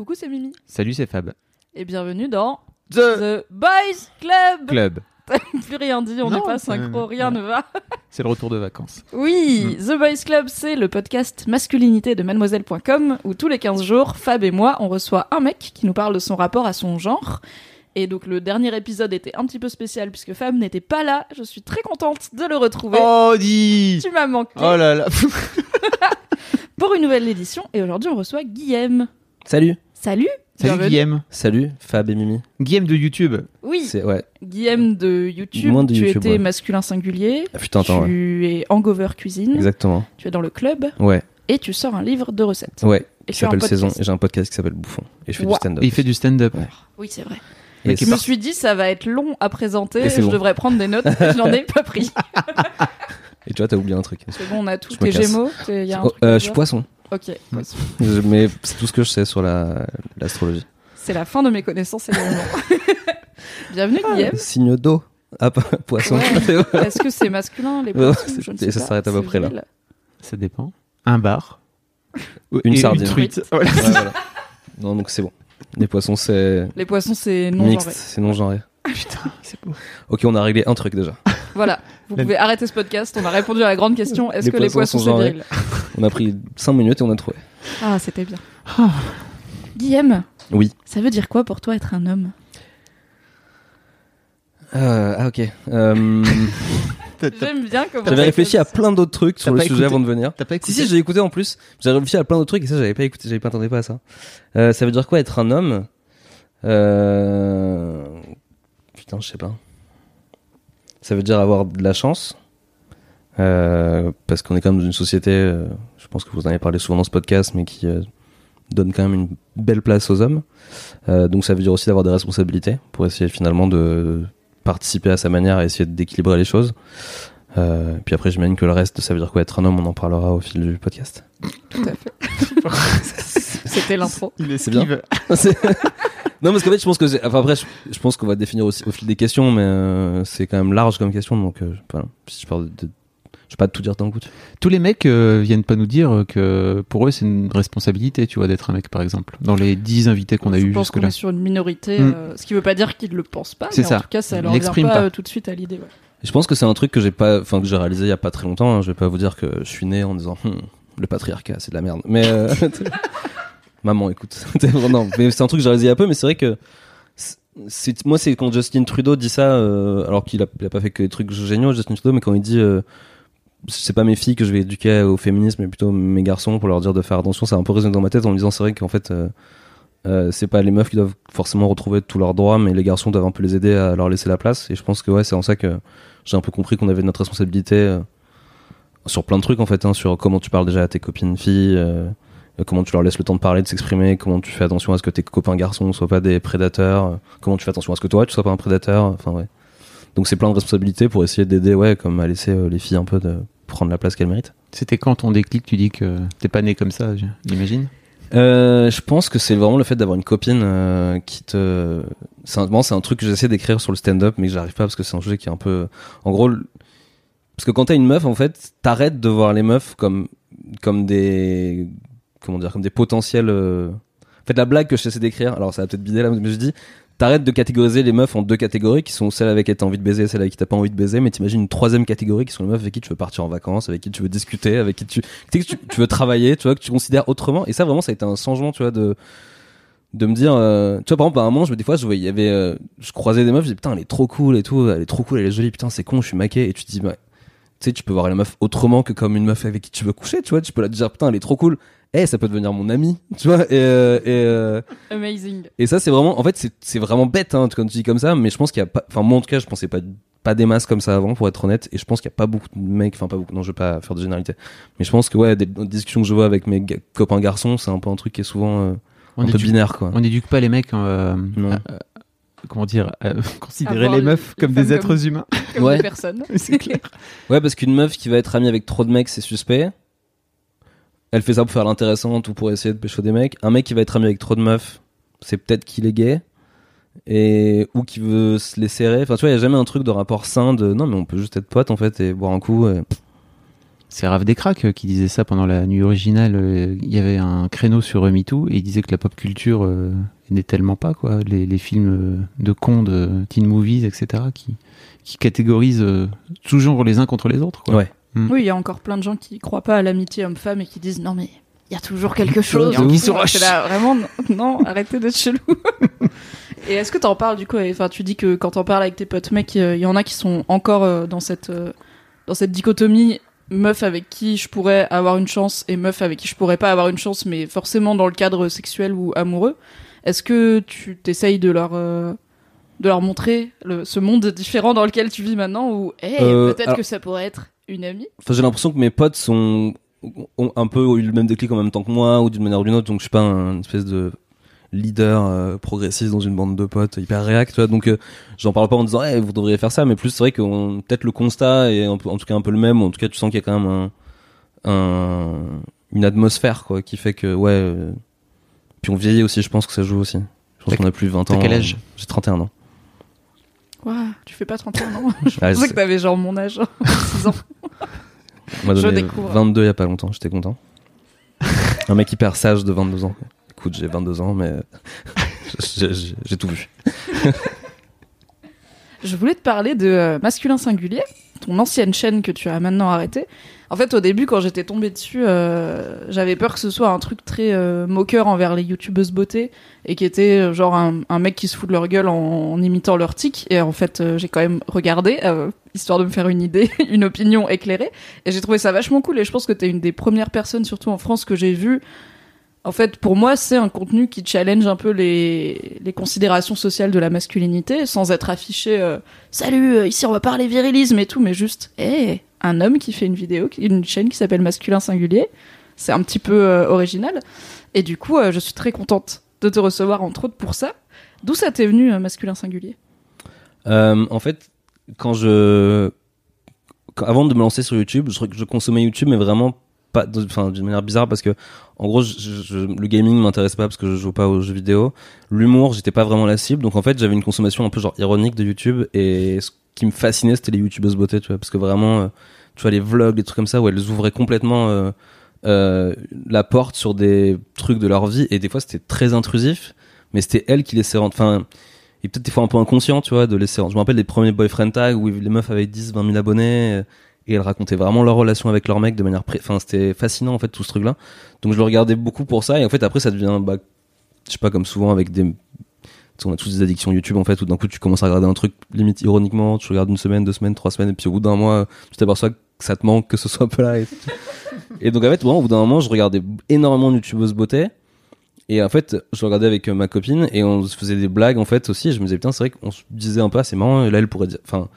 Coucou, c'est Mimi. Salut, c'est Fab. Et bienvenue dans The The Boys Club. Club. T'as plus rien dit, on n'est pas synchro, rien ne va. C'est le retour de vacances. Oui, The Boys Club, c'est le podcast masculinité de mademoiselle.com où tous les 15 jours, Fab et moi, on reçoit un mec qui nous parle de son rapport à son genre. Et donc le dernier épisode était un petit peu spécial puisque Fab n'était pas là. Je suis très contente de le retrouver. Oh, dis Tu m'as manqué Oh là là pour une nouvelle édition. Et aujourd'hui, on reçoit Guillaume. Salut. Salut Salut bienvenue. Guillaume. Salut, Fab et Mimi. Guillaume de YouTube. Oui, C'est ouais. Guillaume de YouTube. Moins de tu YouTube, étais ouais. masculin singulier. Ah, putain, attends, ouais. tu es Hangover Cuisine. Exactement. Tu es dans le club. Ouais, Et tu sors un livre de recettes. ouais. Et Qui s'appelle. Saison. Et j'ai un podcast qui s'appelle Bouffon. Et je fais Wow. du stand-up. Il fait du stand-up. Ouais. Oui, c'est vrai. Et Je me suis dit, ça va être long à présenter. Et je bon. devrais prendre des notes. je n'en ai pas pris. Et tu vois, t'as oublié un truc. C'est bon, on a tout. Tes gémeaux y a un Oh, truc euh, je suis poisson. Ok, Mais c'est tout ce que je sais sur la l'astrologie. C'est la fin de mes connaissances également. Bienvenue, Guillaume. Signe d'eau. Ah, poisson. Ouais. Est-ce que c'est masculin, les poissons c'est- Je ne et sais ça pas. s'arrête à peu près là. Ça dépend. Un bar. Une Et sardine. Une truite. Voilà. Ouais, voilà. Non, donc c'est bon. Les poissons, c'est Les poissons, c'est non mixte, c'est non genré. Putain, c'est beau. Ok, on a réglé un truc déjà. Voilà, vous La- pouvez arrêter ce podcast. On a répondu à la grande question est-ce que les poissons sont c'est genrés. viril On a pris 5 minutes et on a trouvé. Ah, c'était bien. Guillaume, Oui. ça veut dire quoi pour toi être un homme? Euh, ah, ok. Euh, J'aime bien comment J'avais réfléchi à plein d'autres trucs sur le sujet écouté avant de venir. T'as pas écouté Si si, j'ai écouté en plus. J'ai réfléchi à plein d'autres trucs et ça j'avais pas écouté, j'avais pas entendu pas à ça. Euh, ça veut dire quoi être un homme? Euh... Putain, je sais pas. Ça veut dire avoir de la chance. Euh, parce qu'on est quand même dans une société, euh, je pense que vous en avez parlé souvent dans ce podcast, mais qui euh, donne quand même une belle place aux hommes. Euh, donc ça veut dire aussi d'avoir des responsabilités pour essayer finalement de participer à sa manière à essayer d'équilibrer les choses. Euh, puis après, j'imagine que le reste, ça veut dire quoi être un homme, on en parlera au fil du podcast. Tout à fait. C'était l'intro. Il C'est bien. non, parce qu'en fait, je pense que enfin après, je, je pense qu'on va définir aussi au fil des questions, mais euh, c'est quand même large comme question, donc euh, voilà. Si je parle de, de- je vais pas tout dire d'un coup. Tous les mecs euh, viennent pas nous dire que pour eux c'est une responsabilité, tu vois, d'être un mec par exemple. Dans les 10 invités qu'on a eu jusque-là. est sur une minorité, Mm. euh, ce qui veut pas dire qu'ils le pensent pas, C'est mais ça. en tout cas, ça leur vient pas, pas. euh, tout de suite à l'idée. ouais. Je pense que c'est un truc que j'ai pas, enfin que j'ai réalisé il y a pas très longtemps. hein. Je vais pas vous dire que je suis né en disant Hum, le patriarcat, c'est de la merde. Mais euh, maman, écoute, non, mais c'est un truc que j'ai a peu, mais c'est vrai que c'est- moi c'est quand Justin Trudeau dit ça, euh, alors qu'il a, pas fait que des trucs géniaux, Justin Trudeau, mais quand il dit euh, c'est pas mes filles que je vais éduquer au féminisme, mais plutôt mes garçons pour leur dire de faire attention, ça a un peu résonné dans ma tête en me disant c'est vrai qu'en fait euh, euh, c'est pas les meufs qui doivent forcément retrouver tous leurs droits, mais les garçons doivent un peu les aider à leur laisser la place. Et je pense que ouais, c'est en ça que j'ai un peu compris qu'on avait notre responsabilité euh, sur plein de trucs en fait, hein, sur comment tu parles déjà à tes copines filles, comment tu leur laisses le temps de parler, de s'exprimer, comment tu fais attention à ce que tes copains garçons soient pas des prédateurs, euh, comment tu fais attention à ce que toi tu sois pas un prédateur, enfin ouais. Donc c'est plein de responsabilités pour essayer d'aider, ouais, comme à laisser euh, les filles un peu de prendre la place qu'elles méritent. C'était quand ton déclic, tu dis que t'es pas né comme ça, j'imagine Euh, je pense que c'est vraiment le fait d'avoir une copine euh, qui te. C'est un, bon, c'est un truc que j'essaie d'écrire sur le stand-up, mais que j'arrive pas parce que c'est un sujet qui est un peu. En gros, parce que quand t'as une meuf, en fait, t'arrêtes de voir les meufs comme comme des comment dire, comme des potentiels. euh, En fait, la blague que j'essaie d'écrire, alors ça va peut-être bider là, mais je dis. T'arrêtes de catégoriser les meufs en deux catégories qui sont celles avec qui t'as envie de baiser et celles avec qui t'as pas envie de baiser, mais t'imagines une troisième catégorie qui sont les meufs avec qui tu veux partir en vacances, avec qui tu veux discuter, avec qui tu, tu, veux travailler, tu vois, que tu considères autrement. Et ça, vraiment, ça a été un changement, tu vois, de, de me dire, euh, tu vois, par exemple, à un moment, je, des fois, je voyais, il y avait, euh, je croisais des meufs, je disais, putain, elle est trop cool et tout, elle est trop cool, elle est jolie, putain, c'est con, je suis maqué. Et tu te dis, tu sais, tu peux voir la meuf autrement que comme une meuf avec qui tu veux coucher, tu vois, tu peux la dire, putain, elle est trop cool. Eh, ça peut devenir mon ami, tu vois, et, euh, et, euh, Amazing. et ça, c'est vraiment, en fait, c'est- c'est vraiment bête, hein, quand tu dis comme ça, mais je pense qu'il y a pas, enfin, moi, en tout cas, je pensais pas, pas des masses comme ça avant, pour être honnête. Et je pense qu'il y a pas beaucoup de mecs, enfin pas beaucoup, non, je vais pas faire de généralité. Mais je pense que ouais, des, des discussions que je vois avec mes ga- copains garçons, c'est un peu un truc qui est souvent euh, On un peu binaire, quoi. on éduque pas les mecs, euh, Non. à- comment dire, considérer les meufs les comme des êtres comme- humains. Comme Ouais. des personnes. C'est clair. Ouais, parce qu'une meuf qui va être amie avec trop de mecs, c'est suspect. Elle fait ça pour faire l'intéressante ou pour essayer de pécho des mecs. Un mec qui va être ami avec trop de meufs, c'est peut-être qu'il est gay. Et, ou qui veut se les serrer. Enfin, tu vois, il y a jamais un truc de rapport sain de non, mais on peut juste être potes en fait et boire un coup. et- C'est Raph Descraques euh, qui disait ça pendant la nuit originale. euh, Il y avait un créneau sur euh, MeToo et il disait que la pop culture euh, n'est tellement pas, quoi. Les, les films de cons, de teen movies, etc., qui, qui catégorisent euh, toujours les uns contre les autres, quoi. Ouais. Oui, il y a encore plein de gens qui croient pas à l'amitié homme-femme et qui disent non mais il y a toujours quelque chose. qui ouf. sont là, vraiment non, non, arrêtez d'être chelou. et est-ce que t'en parles du coup Enfin, tu dis que quand t'en parles avec tes potes mecs, il y en a qui sont encore euh, dans cette euh, dans cette dichotomie meuf avec qui je pourrais avoir une chance et meuf avec qui je pourrais pas avoir une chance, mais forcément dans le cadre sexuel ou amoureux. Est-ce que tu t'essayes de leur euh, de leur montrer le, ce monde différent dans lequel tu vis maintenant ou hey, Euh, peut-être alors- que ça pourrait être une amie Enfin, j'ai l'impression que mes potes sont ont un peu eu le même déclic en même temps que moi ou d'une manière ou d'une autre. Donc, je suis pas un espèce de leader euh, progressiste dans une bande de potes hyper réact. Tu vois, donc, euh, j'en parle pas en disant, hey, vous devriez faire ça, mais plus c'est vrai que peut-être le constat est un peu- en tout cas un peu le même. ou En tout cas, tu sens qu'il y a quand même un, un une atmosphère quoi qui fait que ouais. euh, Puis on vieillit aussi, je pense que ça joue aussi. Je pense qu'on a plus de 20 ans. t'as quel âge? J'ai 31 ans. Ouah, tu fais pas 31 ans. Je Ah, pensais que t'avais genre mon âge, 6 ans. On m'a Je donné découvre. 22 il y a pas longtemps, j'étais content. Un mec hyper sage de 22 ans. Écoute, j'ai 22 ans, mais j'ai tout vu. Je voulais te parler de euh, Masculin Singulier, ton ancienne chaîne que tu as maintenant arrêtée. En fait, au début, quand j'étais tombée dessus, euh, j'avais peur que ce soit un truc très euh, moqueur envers les youtubeuses beauté et qui était euh, genre un, un mec qui se fout de leur gueule en, imitant leur tic. Et en fait, euh, j'ai quand même regardé, euh, histoire de me faire une idée, une opinion éclairée. Et j'ai trouvé ça vachement cool. Et je pense que t'es une des premières personnes, surtout en France, que j'ai vu. En fait, pour moi, c'est un contenu qui challenge un peu les, les considérations sociales de la masculinité, sans être affiché euh, Salut, ici on va parler virilisme et tout, mais juste, hé, un homme qui fait une vidéo, une chaîne qui s'appelle Masculin Singulier. C'est un petit peu euh, original. Et du coup, euh, je suis très contente de te recevoir, entre autres, pour ça. D'où ça t'est venu, euh, Masculin Singulier? En fait, quand je. avant de me lancer sur YouTube, je, consommais YouTube, mais vraiment pas. Enfin, d'une manière bizarre parce que, en gros, le gaming m'intéresse pas parce que je joue pas aux jeux vidéo. L'humour, j'étais pas vraiment la cible. Donc, en fait, j'avais une consommation un peu genre ironique de YouTube. Et ce qui me fascinait, c'était les YouTubeuses beauté, tu vois. Parce que vraiment, euh, tu vois, les vlogs, les trucs comme ça, où elles ouvraient complètement. euh, euh, la porte sur des trucs de leur vie et des fois c'était très intrusif mais c'était elles qui laissaient rentrer enfin et peut-être des fois un peu inconscient, tu vois, de laisser. Je me rappelle des premiers boyfriend tags où les meufs avaient 10, 20 000 abonnés et elles racontaient vraiment leur relation avec leur mec de manière. Pré... Enfin, c'était fascinant en fait tout ce truc-là. Donc je le regardais beaucoup pour ça et en fait après ça devient, bah, je sais pas comme souvent avec des. On a tous des addictions YouTube en fait où d'un coup tu commences à regarder un truc limite ironiquement, tu regardes une semaine, deux semaines, trois semaines et puis au bout d'un mois tu t'aperçois que ça te manque que ce soit pas là. Et, et donc en fait, bon, au bout d'un moment je regardais énormément de YouTubeuses beauté. Et en fait, je regardais avec euh, ma copine et on se faisait des blagues en fait aussi. Et je me disais putain, c'est vrai qu'on se disait un peu, ah, c'est marrant. Et là, elle pourrait dire, enfin,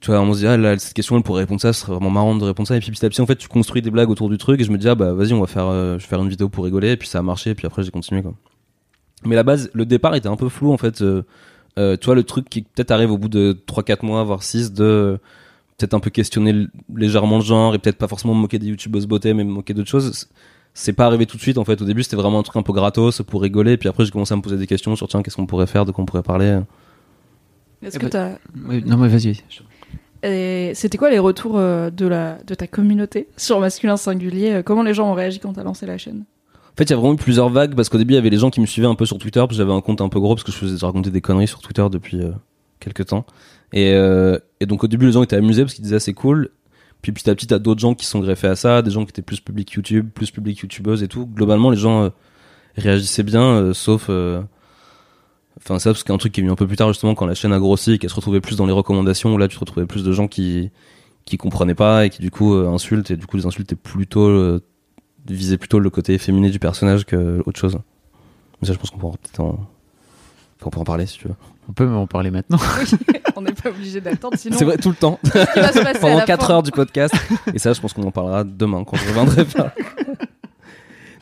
tu vois, on se dit ah là, cette question, elle pourrait répondre ça, ce serait vraiment marrant de répondre ça. Et puis petit à petit, en fait, tu construis des blagues autour du truc. Et je me dis ah bah vas-y, on va faire, euh, je vais faire une vidéo pour rigoler. Et puis ça a marché. Et puis après, j'ai continué quoi. Mais la base, le départ était un peu flou en fait. Euh, euh, tu vois, le truc qui peut-être arrive au bout de 3-4 mois, voire 6, de peut-être un peu questionner légèrement le genre et peut-être pas forcément me moquer des youtubeuses beauté, mais me moquer d'autres choses c'est pas arrivé tout de suite en fait. Au début, c'était vraiment un truc un peu gratos pour rigoler. Puis après, j'ai commencé à me poser des questions sur tiens, qu'est-ce qu'on pourrait faire, de quoi on pourrait parler. Est-ce Eh que ben- t'as. Oui, non, mais vas-y. Et C'était quoi les retours euh, de, la, de ta communauté sur Masculin Singulier? Euh, Comment les gens ont réagi quand t'as lancé la chaîne? En fait, il y a vraiment eu plusieurs vagues parce qu'au début, il y avait les gens qui me suivaient un peu sur Twitter. Parce que j'avais un compte un peu gros parce que je faisais je racontais des conneries sur Twitter depuis euh, quelques temps. Et, euh, et donc au début, les gens étaient amusés parce qu'ils disaient ah, c'est cool. Puis petit à petit, t'as d'autres gens qui sont greffés à ça, des gens qui étaient plus public YouTube, plus public YouTubeuse et tout. Globalement, les gens euh, réagissaient bien, sauf. Enfin, ça, parce qu'un truc qui est venu un peu plus tard, justement, quand la chaîne a grossi et qu'elle se retrouvait plus dans les recommandations, où là, tu retrouvais plus de gens qui, qui comprenaient pas et qui, du coup, insultent. Et du coup, les insultes étaient plutôt, visaient plutôt le côté féminin du personnage que autre chose. Mais ça, je pense qu'on pourra peut-être en. On peut en parler si tu veux. On peut en parler maintenant. On n'est pas obligé d'attendre, sinon. C'est vrai, tout le temps. ce qui va se passer à Pendant la 4 fin. heures du podcast. Et ça, je pense qu'on en parlera demain quand je reviendrai faire.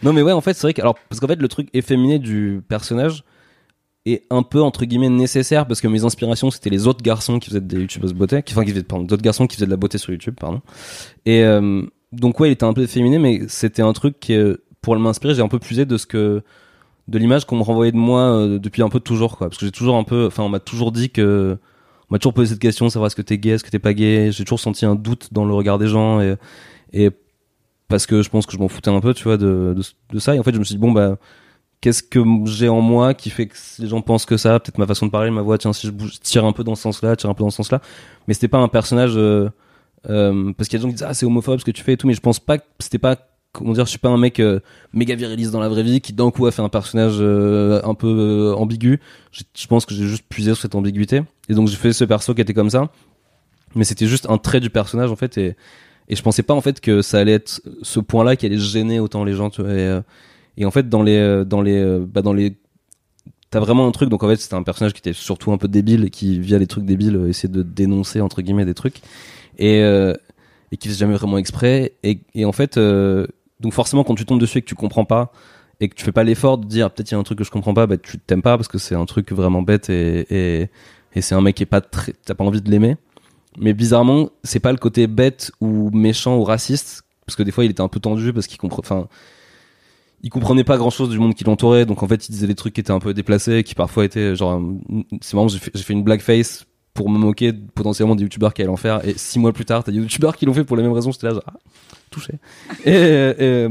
non, mais ouais, en fait, c'est vrai que. Alors, parce qu'en fait, le truc efféminé du personnage est un peu, entre guillemets, nécessaire parce que mes inspirations, c'était les autres garçons qui faisaient des youtubeuses beauté. qui- Enfin, qui faisaient, pardon, d'autres garçons qui faisaient de la beauté sur YouTube, pardon. Et euh, donc, ouais, il était un peu efféminé, mais c'était un truc qui, euh, pour m'inspirer, j'ai un peu puisé de ce que. de l'image qu'on me renvoyait de moi euh, depuis un peu toujours, quoi. Parce que j'ai toujours un peu. Enfin, on m'a toujours dit que. On m'a toujours posé cette question, savoir est-ce que t'es gay, est-ce que t'es pas gay. J'ai toujours senti un doute dans le regard des gens et, et parce que je pense que je m'en foutais un peu, tu vois, de, de, ça. Et en fait, je me suis dit, bon, bah, qu'est-ce que j'ai en moi qui fait que les gens pensent que ça? Peut-être ma façon de parler, ma voix, tiens, si je tire un peu dans ce sens-là, tire un peu dans ce sens-là. Mais c'était pas un personnage, euh, euh, parce qu'il y a des gens qui disent, ah, c'est homophobe ce que tu fais et tout, mais je pense pas que c'était pas, comment dire, je suis pas un mec euh, méga viriliste dans la vraie vie qui d'un coup a fait un personnage euh, un peu euh, ambigu. Je, pense que j'ai juste puisé sur cette ambiguïté. Et donc j'ai fait ce perso qui était comme ça. Mais c'était juste un trait du personnage en fait et et je pensais pas en fait que ça allait être ce point-là qui allait gêner autant les gens tu vois, et, euh, et en fait dans les dans les bah dans les t'as vraiment un truc donc en fait c'était un personnage qui était surtout un peu débile et qui via les trucs débiles essayait de dénoncer entre guillemets des trucs et euh, et qui jamais vraiment exprès. Et, en fait euh, donc forcément quand tu tombes dessus et que tu comprends pas et que tu fais pas l'effort de dire peut-être il y a un truc que je comprends pas bah tu t'aimes pas parce que c'est un truc vraiment bête et c'est un mec qui est pas très t'as pas envie de l'aimer. Mais bizarrement c'est pas le côté bête ou méchant ou raciste parce que des fois il était un peu tendu parce qu'il comprend enfin il comprenait pas grand chose du monde qui l'entourait. Donc en fait il disait des trucs qui étaient un peu déplacés qui parfois étaient genre c'est marrant j'ai fait une blackface pour me moquer potentiellement des youtubeurs qui allaient en faire. Et six mois plus tard t'as des youtubeurs qui l'ont fait pour les mêmes raisons j'étais là genre ah, touché. Et, et-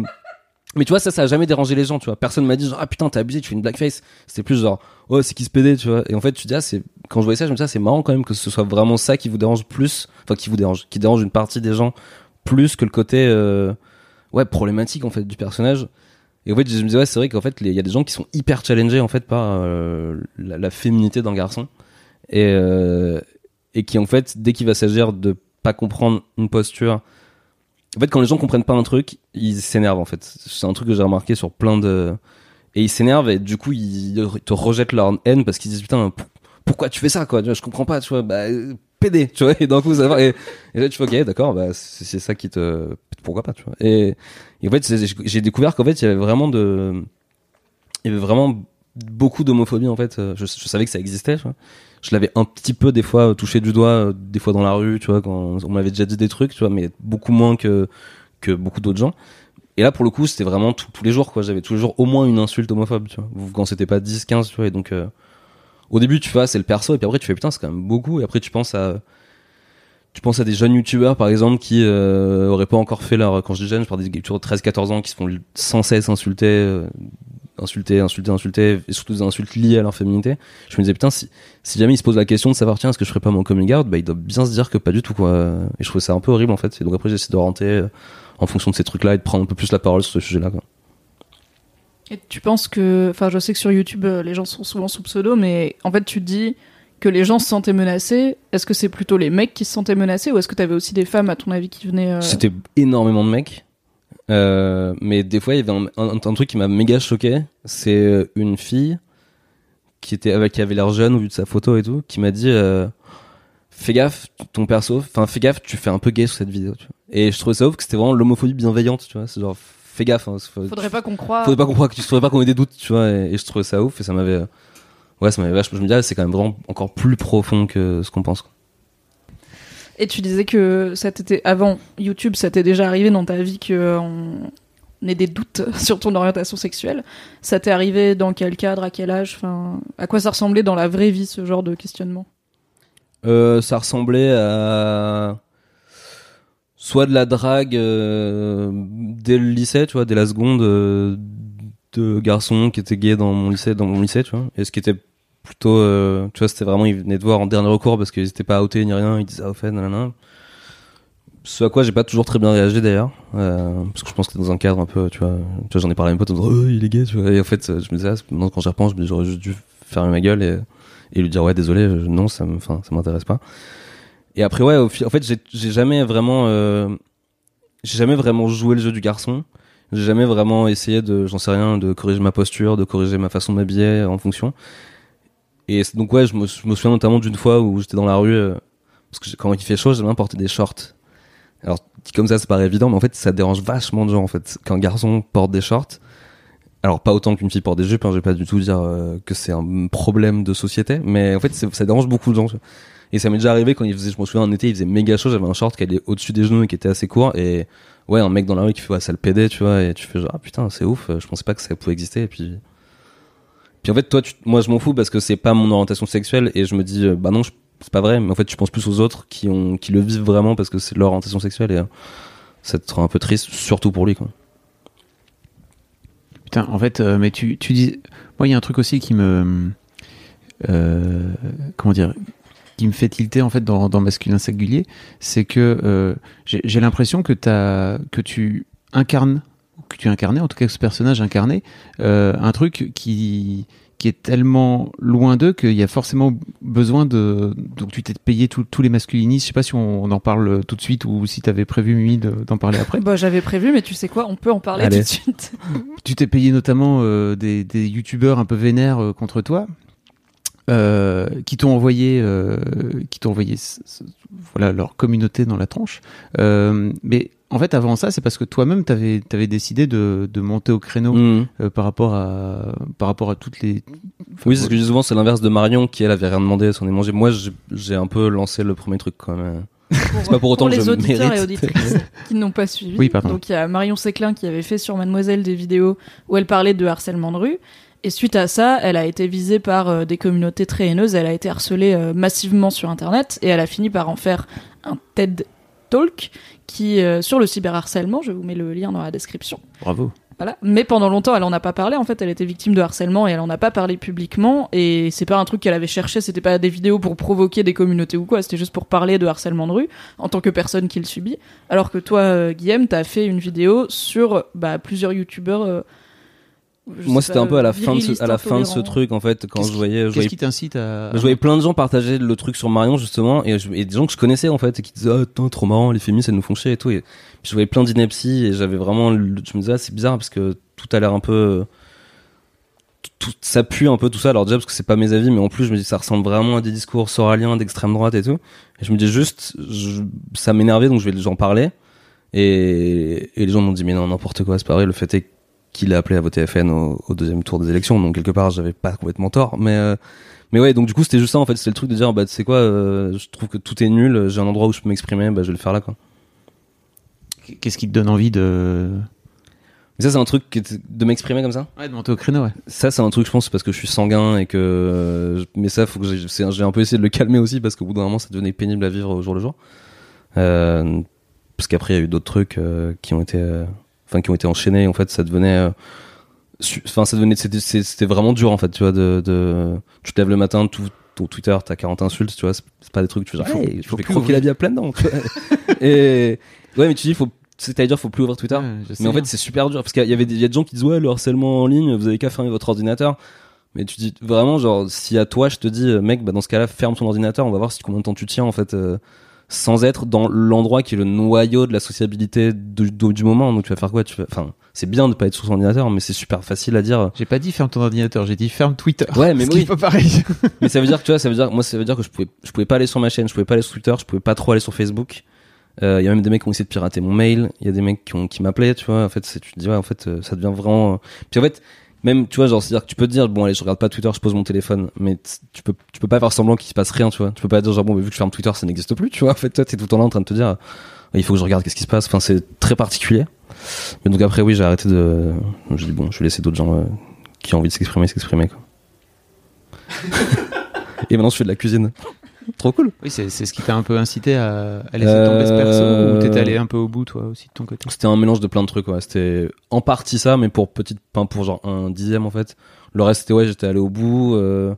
mais tu vois ça ça a jamais dérangé les gens tu vois. Personne m'a dit genre ah putain t'as abusé tu fais une blackface. C'était plus genre oh c'est qui se pédait tu vois. Et en fait tu dis ah c'est quand je voyais ça je me disais ah, c'est marrant quand même que ce soit vraiment ça qui vous dérange plus enfin qui vous dérange qui dérange une partie des gens plus que le côté euh, ouais problématique en fait du personnage. Et en fait je me disais ouais c'est vrai qu'en fait il y a des gens qui sont hyper challengés en fait par euh, la féminité d'un garçon et euh, et qui en fait dès qu'il va s'agir de pas comprendre une posture en fait quand les gens comprennent pas un truc ils s'énervent en fait. C'est un truc que j'ai remarqué sur plein de et ils s'énervent et du coup ils te rejettent leur haine parce qu'ils disent putain pourquoi tu fais ça quoi? Je comprends pas tu vois bah euh, pédé tu vois et d'un coup ça va et, et là tu fais ok d'accord bah c'est ça qui te pourquoi pas tu vois. Et, en fait j'ai découvert qu'en fait il y avait vraiment de il y avait vraiment beaucoup d'homophobie en fait je, je savais que ça existait tu vois. Je l'avais un petit peu des fois touché du doigt euh, des fois dans la rue tu vois quand on m'avait déjà dit des trucs tu vois mais beaucoup moins que que beaucoup d'autres gens. Et là pour le coup c'était vraiment tous les jours quoi. J'avais tous les jours au moins une insulte homophobe tu vois. Quand c'était pas 10 15 tu vois et donc euh, au début tu ah, c'est le perso et puis après tu fais putain c'est quand même beaucoup. Et après tu penses à tu penses à des jeunes youtubeurs par exemple qui euh, auraient pas encore fait leur quand je dis jeune je parle des youtubeurs de 13 14 ans qui se font sans cesse insulter euh, insulter insulter insulter et surtout des insultes liées à leur féminité je me disais putain si si jamais ils se posent la question de savoir tiens est-ce que je ferais pas mon coming out bah ils doivent bien se dire que pas du tout quoi et je trouvais ça un peu horrible en fait et donc après j'essaie d'orienter euh, en fonction de ces trucs là et de prendre un peu plus la parole sur ce sujet là quoi. Et tu penses que, enfin, je sais que sur YouTube, euh, les gens sont souvent sous pseudo, mais en fait, tu te dis que les gens se sentaient menacés. Est-ce que c'est plutôt les mecs qui se sentaient menacés, ou est-ce que t'avais aussi des femmes, à ton avis, qui venaient euh, C'était énormément de mecs. Euh, mais des fois, il y avait un, un- un truc qui m'a méga choqué. C'est euh, une fille qui était avec, qui avait l'air jeune au vu de sa photo et tout, qui m'a dit euh, Fais gaffe, ton perso, enfin, fais gaffe, tu fais un peu gay sur cette vidéo. Tu vois. Et je trouvais ça ouf que c'était vraiment l'homophobie bienveillante, tu vois. C'est genre, fais gaffe. Hein, Faudrait pas qu'on croie. faudrait pas qu'on croie que tu faudrait pas qu'on ait des doutes, tu vois. Et, et je trouvais ça ouf et ça m'avait. Ouais, ça m'avait vachement. Je me disais, ah, c'est quand même vraiment encore plus profond que ce qu'on pense. quoi. Et tu disais que ça t'était avant YouTube, ça t'est déjà arrivé dans ta vie que on ait des doutes sur ton orientation sexuelle. Ça t'est arrivé dans quel cadre, à quel âge, enfin, à quoi ça ressemblait dans la vraie vie ce genre de questionnement? Euh, ça ressemblait à soit de la drague euh, dès le lycée, tu vois, dès la seconde, euh, de garçons qui étaient gays dans mon lycée, dans mon lycée, tu vois, et ce qui était plutôt, euh, tu vois, c'était vraiment ils venaient te voir en dernier recours parce qu'ils étaient pas outés ni rien, ils disaient ah, au fait, nanana. Ce à quoi j'ai pas toujours très bien réagi d'ailleurs, euh, parce que je pense que dans un cadre un peu, tu vois, tu vois j'en ai parlé à mes potes oh, il est gay, tu vois, et en fait je me disais, ah, maintenant quand j'y repense, j'aurais juste dû fermer ma gueule et, et lui dire ouais désolé, non ça m'intéresse pas. Et après ouais, au en fait j'ai jamais vraiment, euh, j'ai jamais vraiment joué le jeu du garçon. J'ai jamais vraiment essayé de, j'en sais rien, de corriger ma posture, de corriger ma façon de m'habiller en fonction. Et donc ouais, je me, souviens notamment d'une fois où j'étais dans la rue euh, parce que quand il fait chaud, j'aime bien porter des shorts. Alors comme ça, c'est paraît évident, mais en fait, ça dérange vachement de gens en fait qu'un garçon porte des shorts. Alors pas autant qu'une fille porte des jupes, hein, je vais pas du tout dire euh, que c'est un problème de société, mais en fait, ça dérange beaucoup de gens. Et ça m'est déjà arrivé quand il faisait, je me souviens, un été, il faisait méga chaud, j'avais un short qui allait au-dessus des genoux et qui était assez court, et ouais, un mec dans la rue qui fait, ouais, ça le pédait, tu vois, et tu fais genre, ah putain, c'est ouf, je pensais pas que ça pouvait exister, et puis. Puis en fait, toi, moi, je m'en fous parce que c'est pas mon orientation sexuelle, et je me dis, euh, bah non, c'est pas vrai, mais en fait, tu penses plus aux autres qui ont, qui le vivent vraiment parce que c'est leur orientation sexuelle, et euh, ça te rend un peu triste, surtout pour lui, quoi. Putain, en fait, euh, mais tu, tu dis. Moi, il y a un truc aussi qui me. comment dire qui me fait tilter en fait dans, dans masculin singulier, c'est que j'ai l'impression que, que tu incarnes, que tu incarnais, en tout cas que ce personnage incarnait, euh, un truc qui, qui est tellement loin d'eux qu'il y a forcément besoin de. Donc tu t'es payé tous les masculinistes, je sais pas si on, on en parle tout de suite ou si tu avais prévu, Mimi, de- d'en parler après. Bah, j'avais prévu, mais tu sais quoi, on peut en parler Allez. tout de suite. Tu t'es payé notamment euh, des, des youtubeurs un peu vénères euh, contre toi, euh, qui t'ont envoyé, euh, qui t'ont envoyé, voilà leur communauté dans la tronche. Euh, mais en fait, avant ça, c'est parce que toi-même, t'avais avais décidé de, de monter au créneau Mhm. euh, par rapport à par rapport à toutes les. Oui, c'est ce que je dis souvent, c'est l'inverse de Marion qui elle avait rien demandé à son manger. Moi, j'ai- un peu lancé le premier truc quand même. Pour, pas pour autant que les je auditeurs mérite. et auditrices qui n'ont pas suivi. Oui, pardon. Donc il y a Marion Séclin qui avait fait sur Mademoiselle des vidéos où elle parlait de harcèlement de rue. Et suite à ça, elle a été visée par euh, des communautés très haineuses. Elle a été harcelée euh, massivement sur Internet et elle a fini par en faire un TED Talk qui euh, sur le cyberharcèlement. Je vous mets le lien dans la description. Bravo. Voilà. Mais pendant longtemps, elle en a pas parlé. En fait, elle était victime de harcèlement et elle en a pas parlé publiquement. Et c'est pas un truc qu'elle avait cherché. C'était pas des vidéos pour provoquer des communautés ou quoi. C'était juste pour parler de harcèlement de rue en tant que personne qui le subit. Alors que toi, Guillaume, t'as fait une vidéo sur bah, plusieurs youtubeurs. euh, Moi, c'était un peu à la fin de ce, virilistes, à la fin de ce intolérants. truc en fait quand je voyais, je Qu'est-ce voyais, qui t'incite à. je voyais plein de gens partager le truc sur Marion justement et, je- et des gens que je connaissais en fait et qui disaient ah trop marrant les féministes elles nous font chier et tout et puis je voyais plein d'inepties et j'avais vraiment je me disais ah, c'est bizarre parce que tout a l'air un peu tout, ça pue un peu tout ça alors déjà parce que c'est pas mes avis mais en plus je me dis ça ressemble vraiment à des discours soraliens d'extrême droite et tout et je me dis juste je- ça m'énervait donc je vais j'en parler et, et les gens m'ont dit mais non n'importe quoi c'est pas vrai le fait est qu'il a appelé à voter FN au, au deuxième tour des élections. Donc quelque part j'avais pas complètement tort. Mais euh, mais ouais donc du coup c'était juste ça en fait. C'était le truc de dire bah tu sais quoi euh, je trouve que tout est nul j'ai un endroit où je peux m'exprimer bah je vais le faire là quoi. Qu'est-ce qui te donne envie de. mais ça c'est un truc de m'exprimer comme ça? Ouais, de monter au créneau, ouais. ça c'est un truc je pense parce que je suis sanguin et que euh, mais ça faut que j'ai c'est un- j'ai un peu essayé de le calmer aussi parce qu'au bout d'un moment ça devenait pénible à vivre au jour le jour. Euh, parce qu'après il y a eu d'autres trucs euh, qui ont été euh, enfin qui ont été enchaînés en fait ça devenait euh, enfin ça devenait c'était vraiment dur en fait tu vois de, de tu te lèves le matin tout ton Twitter t'as 40 insultes tu vois c'est pas des trucs tu fais genre Faut- hey, je faut vais plus croquer la vie à plein vois. et ouais mais tu dis faut c'est-à-dire faut plus ouvrir Twitter Ouais, mais en bien. fait, c'est super dur parce qu'il y avait des, y a des gens qui disent ouais le harcèlement en ligne, vous avez qu'à fermer votre ordinateur. Mais tu dis vraiment genre si à toi je te dis mec bah dans ce cas-là ferme ton ordinateur, on va voir si combien de temps tu tiens en fait euh, sans être dans l'endroit qui est le noyau de la sociabilité du, du, du moment. Donc tu vas faire quoi? Tu vas enfin c'est bien de pas être sur son ordinateur, mais c'est super facile à dire. J'ai pas dit ferme ton ordinateur, j'ai dit ferme Twitter. Ouais, mais oui. pas pareil. mais ça veut dire que tu vois, ça veut dire moi ça veut dire que je pouvais je pouvais pas aller sur ma chaîne, je pouvais pas aller sur Twitter, je pouvais pas trop aller sur Facebook. Euh, Il y a même des mecs qui ont essayé de pirater mon mail. Il y a des mecs qui ont qui m'appelaient, tu vois. En fait, tu te dis ouais, en fait, euh, ça devient vraiment. Puis en fait, même tu vois, genre c'est à dire que tu peux te dire bon allez, je regarde pas Twitter, je pose mon téléphone, mais tu peux tu peux pas faire semblant qu'il se passe rien, tu vois. Tu peux pas dire genre bon, mais vu que je ferme Twitter, ça n'existe plus, tu vois. En fait, toi, t'es tout le temps là en train de te dire il faut que je regarde qu'est-ce qui se passe. Enfin, c'est très particulier. Mais donc après, oui, j'ai arrêté de. Je dis bon, je vais laisser d'autres gens euh, qui ont envie de s'exprimer, s'exprimer quoi. Et maintenant, je fais de la cuisine. Trop cool. Oui, c'est c'est ce qui t'a un peu incité à, à laisser tomber ce perso Euh, ou t'étais allé un peu au bout toi aussi de ton côté? C'était un mélange de plein de trucs, ouais. C'était en partie ça, mais pour petite, enfin, pour genre un dixième en fait. Le reste, c'était ouais, j'étais allé au bout. euh.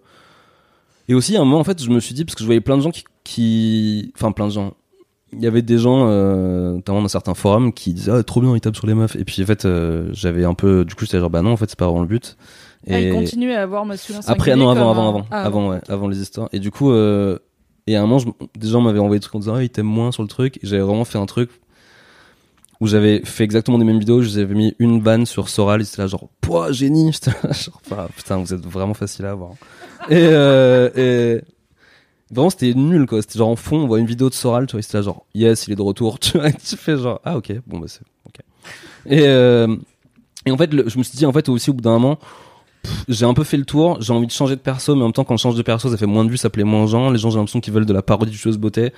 Et aussi, à un moment, en fait, je me suis dit, parce que je voyais plein de gens qui, qui... enfin, plein de gens. Il y avait des gens, euh, notamment dans certains forums, qui disaient, ah, trop bien, ils tapent sur les meufs. Et puis, en fait, euh, j'avais un peu, du coup, j'étais genre, bah non, en fait, c'est pas vraiment le but. Ah, Et- continue à avoir masculin après, non, avant, avant, avant, Ah, avant, ouais, avant les histoires. Et du coup, euh, et à un moment, des gens m'avaient envoyé des trucs en disant, ah, ils t'aiment moins sur le truc. Et j'avais vraiment fait un truc où j'avais fait exactement les mêmes vidéos, je vous avais mis une vanne sur Soral, c'était là genre, pouah, génie, j'étais là, genre, putain, vous êtes vraiment facile à avoir. Et, euh, et vraiment, c'était nul, quoi. C'était genre en fond, on voit une vidéo de Soral, tu vois, c'était là genre, yes, il est de retour, tu tu fais genre, ah, ok, bon, bah, c'est, ok. Et, euh, et en fait, je me suis dit, en fait, aussi, au bout d'un moment, j'ai un peu fait le tour, j'ai envie de changer de perso, mais en même temps, quand je change de perso, ça fait moins de vues, ça plaît moins aux gens. Les gens, j'ai l'impression qu'ils veulent de la parodie de choses beauté.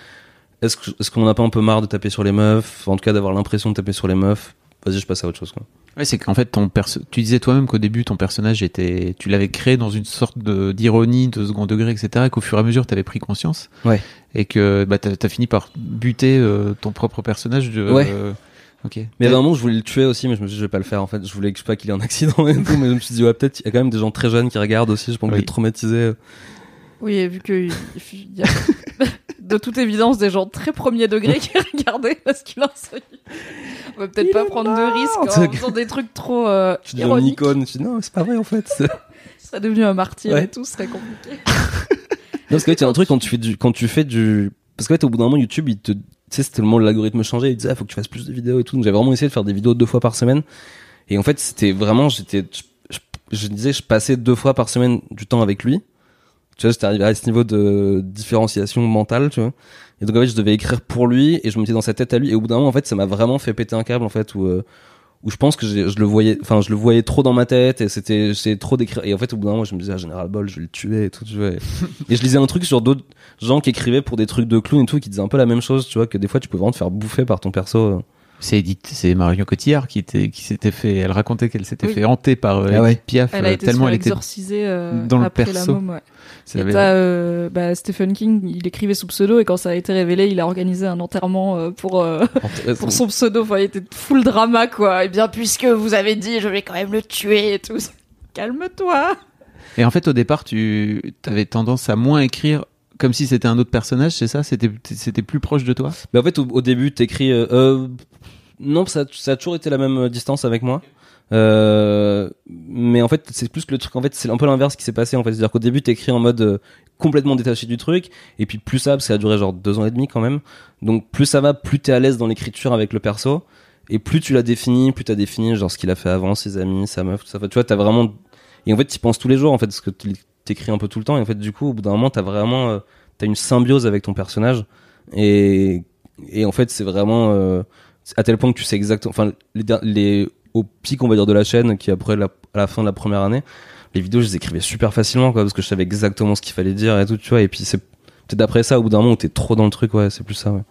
Est-ce qu'on en a pas un peu marre de taper sur les meufs En tout cas, d'avoir l'impression de taper sur les meufs? Vas-y, je passe à autre chose, quoi. Ouais, c'est qu'en fait, ton perso... tu disais toi-même qu'au début, ton personnage était, tu l'avais créé dans une sorte de d'ironie, de second degré, etc. Et qu'au fur et à mesure, t'avais pris conscience. Ouais. Et que bah, t'as as fini par buter euh, ton propre personnage. De, Ouais. euh, Ok. Mais il y avait un moment je voulais le tuer aussi, mais je me suis dit, je vais pas le faire, en fait. Je voulais que je sais pas qu'il ait un accident et tout, mais je me suis dit, ouais, peut-être, il y a quand même des gens très jeunes qui regardent aussi, je pense qu'il Oui. est traumatisé. Oui, et vu qu'il il y a de toute évidence des gens très premier degré qui regardaient masculin solide. On va peut-être pas prendre de risques en faisant des trucs trop euh, Je dis une icône, je dis, non, c'est pas vrai, en fait. Ce serait devenu un martyr Ouais. et tout, ce serait compliqué. Non, parce que il y a un truc quand tu fais du, quand tu fais du, parce qu'en fait, au bout d'un moment, YouTube, il te, tu sais, c'était le moment l'algorithme changeait, il disait, ah, faut que tu fasses plus de vidéos et tout. Donc, j'avais vraiment essayé de faire des vidéos deux fois par semaine. Et en fait, c'était vraiment, j'étais, je, je- je disais, je passais deux fois par semaine du temps avec lui. Tu vois, j'étais arrivé à ce niveau de différenciation mentale, tu vois. Et donc, en fait, je devais écrire pour lui et je me mettais dans sa tête à lui. Et au bout d'un moment, en fait, ça m'a vraiment fait péter un câble, en fait, où, euh, où je pense que je le voyais, enfin, je le voyais trop dans ma tête et c'était, j'essayais trop d'écrire. Et en fait, au bout d'un moment, je me disais, ah, Général Ball, je vais le tuer et tout, tu vois. Et, et je lisais un truc sur d'autres gens qui écrivaient pour des trucs de clown et tout, qui disaient un peu la même chose, tu vois, que des fois, tu peux vraiment te faire bouffer par ton perso. C'est Edith, c'est Marion Cotillard qui était, qui s'était fait, elle racontait qu'elle s'était Oui. fait hanter par euh, Ah ouais. Edith Piaf Elle a euh, été tellement elle était. euh, dans le après perso. la môme, ouais. Et avait- t'as euh, bah, Stephen King, il écrivait sous pseudo et quand ça a été révélé, il a organisé un enterrement euh, pour euh, pour son pseudo. Enfin, il était full drama quoi. Et bien puisque vous avez dit, je vais quand même le tuer et tout. Calme-toi. Et en fait, au départ, tu avais tendance à moins écrire comme si c'était un autre personnage, c'est ça? C'était c'était plus proche de toi? Mais en fait, au, début, t'écris. Euh, euh, non, ça, a toujours été la même euh, distance avec moi. Euh, mais en fait, c'est plus que le truc. En fait, c'est un peu l'inverse qui s'est passé. En fait, c'est-à-dire qu'au début, t'écris en mode euh, complètement détaché du truc, et puis plus ça, parce que ça a duré genre deux ans et demi quand même. Donc plus ça va, plus t'es à l'aise dans l'écriture avec le perso, et plus tu l'as défini, plus t'as défini genre ce qu'il a fait avant, ses amis, sa meuf, tout ça. Tu vois, t'as vraiment. Et en fait, t'y penses tous les jours, en fait, parce que t'écris un peu tout le temps, et en fait, du coup, au bout d'un moment, t'as vraiment, euh, t'as une symbiose avec ton personnage, et et en fait, c'est vraiment euh, à tel point que tu sais exactement. Enfin, les, les au pic, on va dire, de la chaîne, qui après la, à la fin de la première année, les vidéos, je les écrivais super facilement, quoi, parce que je savais exactement ce qu'il fallait dire et tout, tu vois. Et puis c'est peut-être après ça, au bout d'un moment, où t'es trop dans le truc, ouais, c'est plus ça, ouais.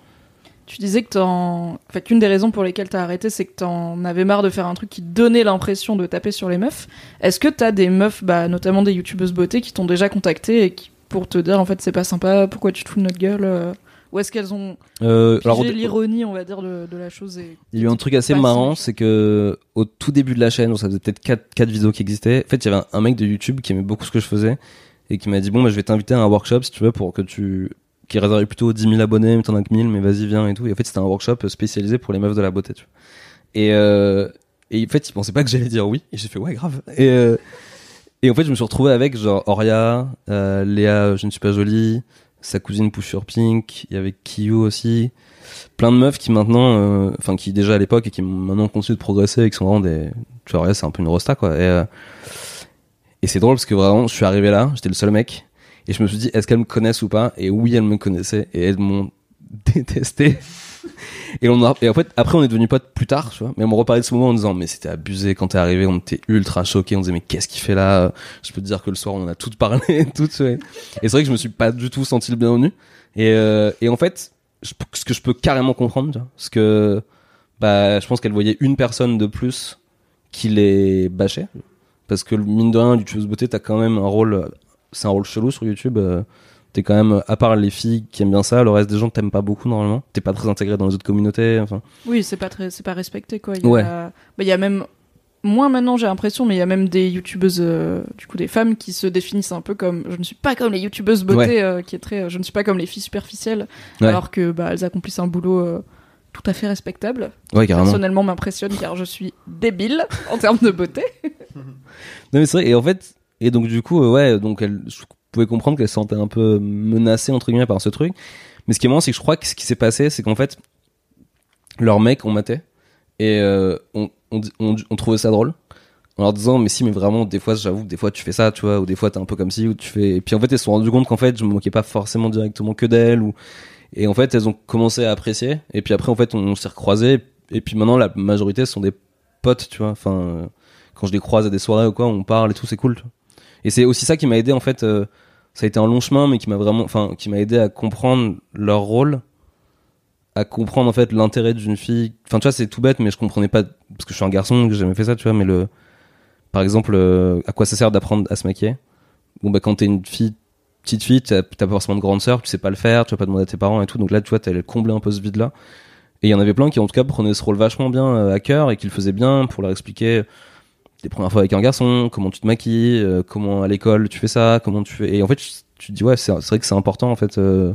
Tu disais que t'en. En fait, qu'une des raisons pour lesquelles t'as arrêté, c'est que t'en avais marre de faire un truc qui donnait l'impression de taper sur les meufs. Est-ce que t'as des meufs, bah, notamment des youtubeuses beauté, qui t'ont déjà contacté et qui, pour te dire, en fait, c'est pas sympa, pourquoi tu te fous de notre gueule euh, Ou est-ce qu'elles ont Euh, alors, l'ironie, on va dire, de, de la chose et... Il y a eu un truc assez marrant, c'est que au tout début de la chaîne, où ça faisait peut-être 4, quatre vidéos qui existaient, en fait, il y avait un, un mec de YouTube qui aimait beaucoup ce que je faisais et qui m'a dit bon, bah, je vais t'inviter à un workshop si tu veux pour que tu qui est réservé plutôt aux 10 000 abonnés, mais t'en as que 1000, mais vas-y viens et tout. Et en fait, c'était un workshop spécialisé pour les meufs de la beauté, euh, et en fait, il pensait pas que j'allais dire oui, et j'ai fait ouais grave. Et euh, en fait, je me suis retrouvé avec genre Oria, euh, Léa, je ne suis pas jolie, sa cousine Pusher Pink, il y avait Kiyu aussi plein de meufs qui maintenant, enfin qui déjà à l'époque et qui maintenant continuent de progresser et qui sont vraiment des, tu vois, ouais, c'est un peu une rosta quoi. Et c'est drôle parce que vraiment, je suis arrivé là, j'étais le seul mec et je me suis dit, est-ce qu'elles me connaissent ou pas? Et oui, elles me connaissaient et elles m'ont détesté. Et on a, et en fait, après, on est devenus potes plus tard, tu vois. Mais on me reparlé de ce moment en disant, mais c'était abusé quand t'es arrivé, on était ultra choqués, on disait, mais qu'est-ce qu'il fait là? Je peux te dire que le soir, on en a toutes parlé, toutes, ouais. Et c'est vrai que je me suis pas du tout senti le bienvenu. Et, euh, et en fait, ce que je peux carrément comprendre, tu que, bah, je pense qu'elle voyait une personne de plus qui les bâchait. Parce que, mine de rien, YouTubeuse beauté, t'as quand même un rôle, c'est un rôle chelou sur YouTube. euh, T'es quand même, à part les filles qui aiment bien ça, le reste des gens t'aiment pas beaucoup normalement. T'es pas très intégré dans les autres communautés, enfin. Oui, c'est pas très, c'est pas respecté quoi. Il y a, bah, il y a même moins maintenant, j'ai l'impression, mais il y a même des youtubeuses, euh, du coup des femmes qui se définissent un peu comme, je ne suis pas comme les youtubeuses beauté, Ouais. euh, qui est très, je ne suis pas comme les filles superficielles, Ouais. alors que bah elles accomplissent un boulot tout à fait respectable. Ouais, carrément. Personnellement, m'impressionne car je suis débile en termes de beauté. Non mais c'est vrai et en fait et donc du coup euh, ouais donc elle je pouvais comprendre qu'elle se sentait un peu menacée entre guillemets par ce truc mais ce qui est marrant c'est que je crois que ce qui s'est passé c'est qu'en fait leurs mecs ont maté Et euh, on, on, on, on ça drôle. En leur disant, mais si, mais vraiment, des fois, j'avoue des fois tu fais ça, tu vois, ou des fois t'es un peu comme si, ou tu fais. Et puis en fait, elles se sont rendues compte qu'en fait, je me moquais pas forcément directement que d'elles, ou. Et en fait, elles ont commencé à apprécier. Et puis après, en fait, on, s'est recroisés. Et puis maintenant, la majorité sont des potes, tu vois. Enfin, euh, quand je les croise à des soirées ou quoi, on parle et tout, c'est cool. Et c'est aussi ça qui m'a aidé, en fait. euh, ça a été un long chemin, mais qui m'a vraiment, enfin, qui m'a aidé à comprendre leur rôle, à comprendre en fait l'intérêt d'une fille. Enfin, tu vois, c'est tout bête, mais je comprenais pas parce que je suis un garçon, que j'ai jamais fait ça, tu vois. Mais le, par exemple, euh, à quoi ça sert d'apprendre à se maquiller? Bon, bah, quand t'es une fille, petite fille, t'as pas forcément de grande sœur, tu sais pas le faire, tu vas pas demander à tes parents et tout. Donc là, tu vois, t'allais combler un peu ce vide-là. Et il y en avait plein qui, en tout cas, prenaient ce rôle vachement bien euh, à cœur et qui le faisaient bien pour leur expliquer les premières fois avec un garçon, comment tu te maquilles, euh, comment à l'école tu fais ça, comment tu fais. Et en fait, tu, te dis, ouais, c'est vrai que c'est important, en fait. euh,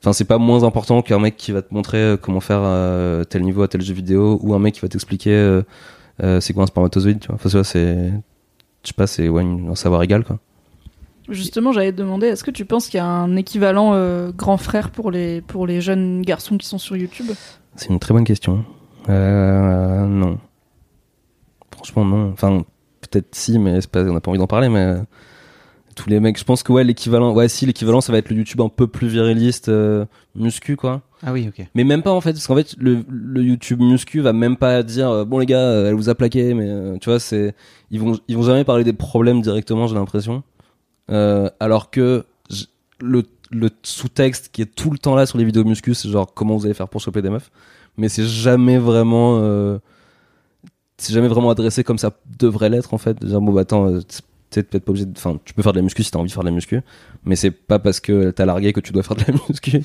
Enfin, c'est pas moins important qu'un mec qui va te montrer euh, comment faire tel niveau à tel jeu vidéo ou un mec qui va t'expliquer c'est quoi un spermatozoïde, tu vois. Enfin, tu vois, c'est. Je sais pas, c'est ouais, un savoir égal, quoi. Justement, j'allais te demander, est-ce que tu penses qu'il y a un équivalent euh, grand frère pour les, pour les jeunes garçons qui sont sur YouTube? C'est une très bonne question. Euh, non. Franchement, non. Enfin, peut-être si, mais pas, on n'a pas envie d'en parler, mais euh, tous les mecs, je pense que ouais, l'équivalent, ouais, si, l'équivalent, ça va être le YouTube un peu plus viriliste, euh, muscu, quoi. Ah oui, ok. Mais même pas en fait, parce qu'en fait, le, le YouTube muscu va même pas dire euh, bon les gars, euh, elle vous a plaqué, mais tu vois, c'est ils vont ils vont jamais parler des problèmes directement, j'ai l'impression. Alors que le le sous-texte qui est tout le temps là sur les vidéos muscu, c'est genre comment vous allez faire pour choper des meufs, mais c'est jamais vraiment c'est jamais vraiment adressé comme ça devrait l'être en fait. De dire bon bah attends, euh, peut-être pas obligé enfin tu peux faire de la muscu si t'as envie de faire de la muscu mais c'est pas parce que t'as largué que tu dois faire de la muscu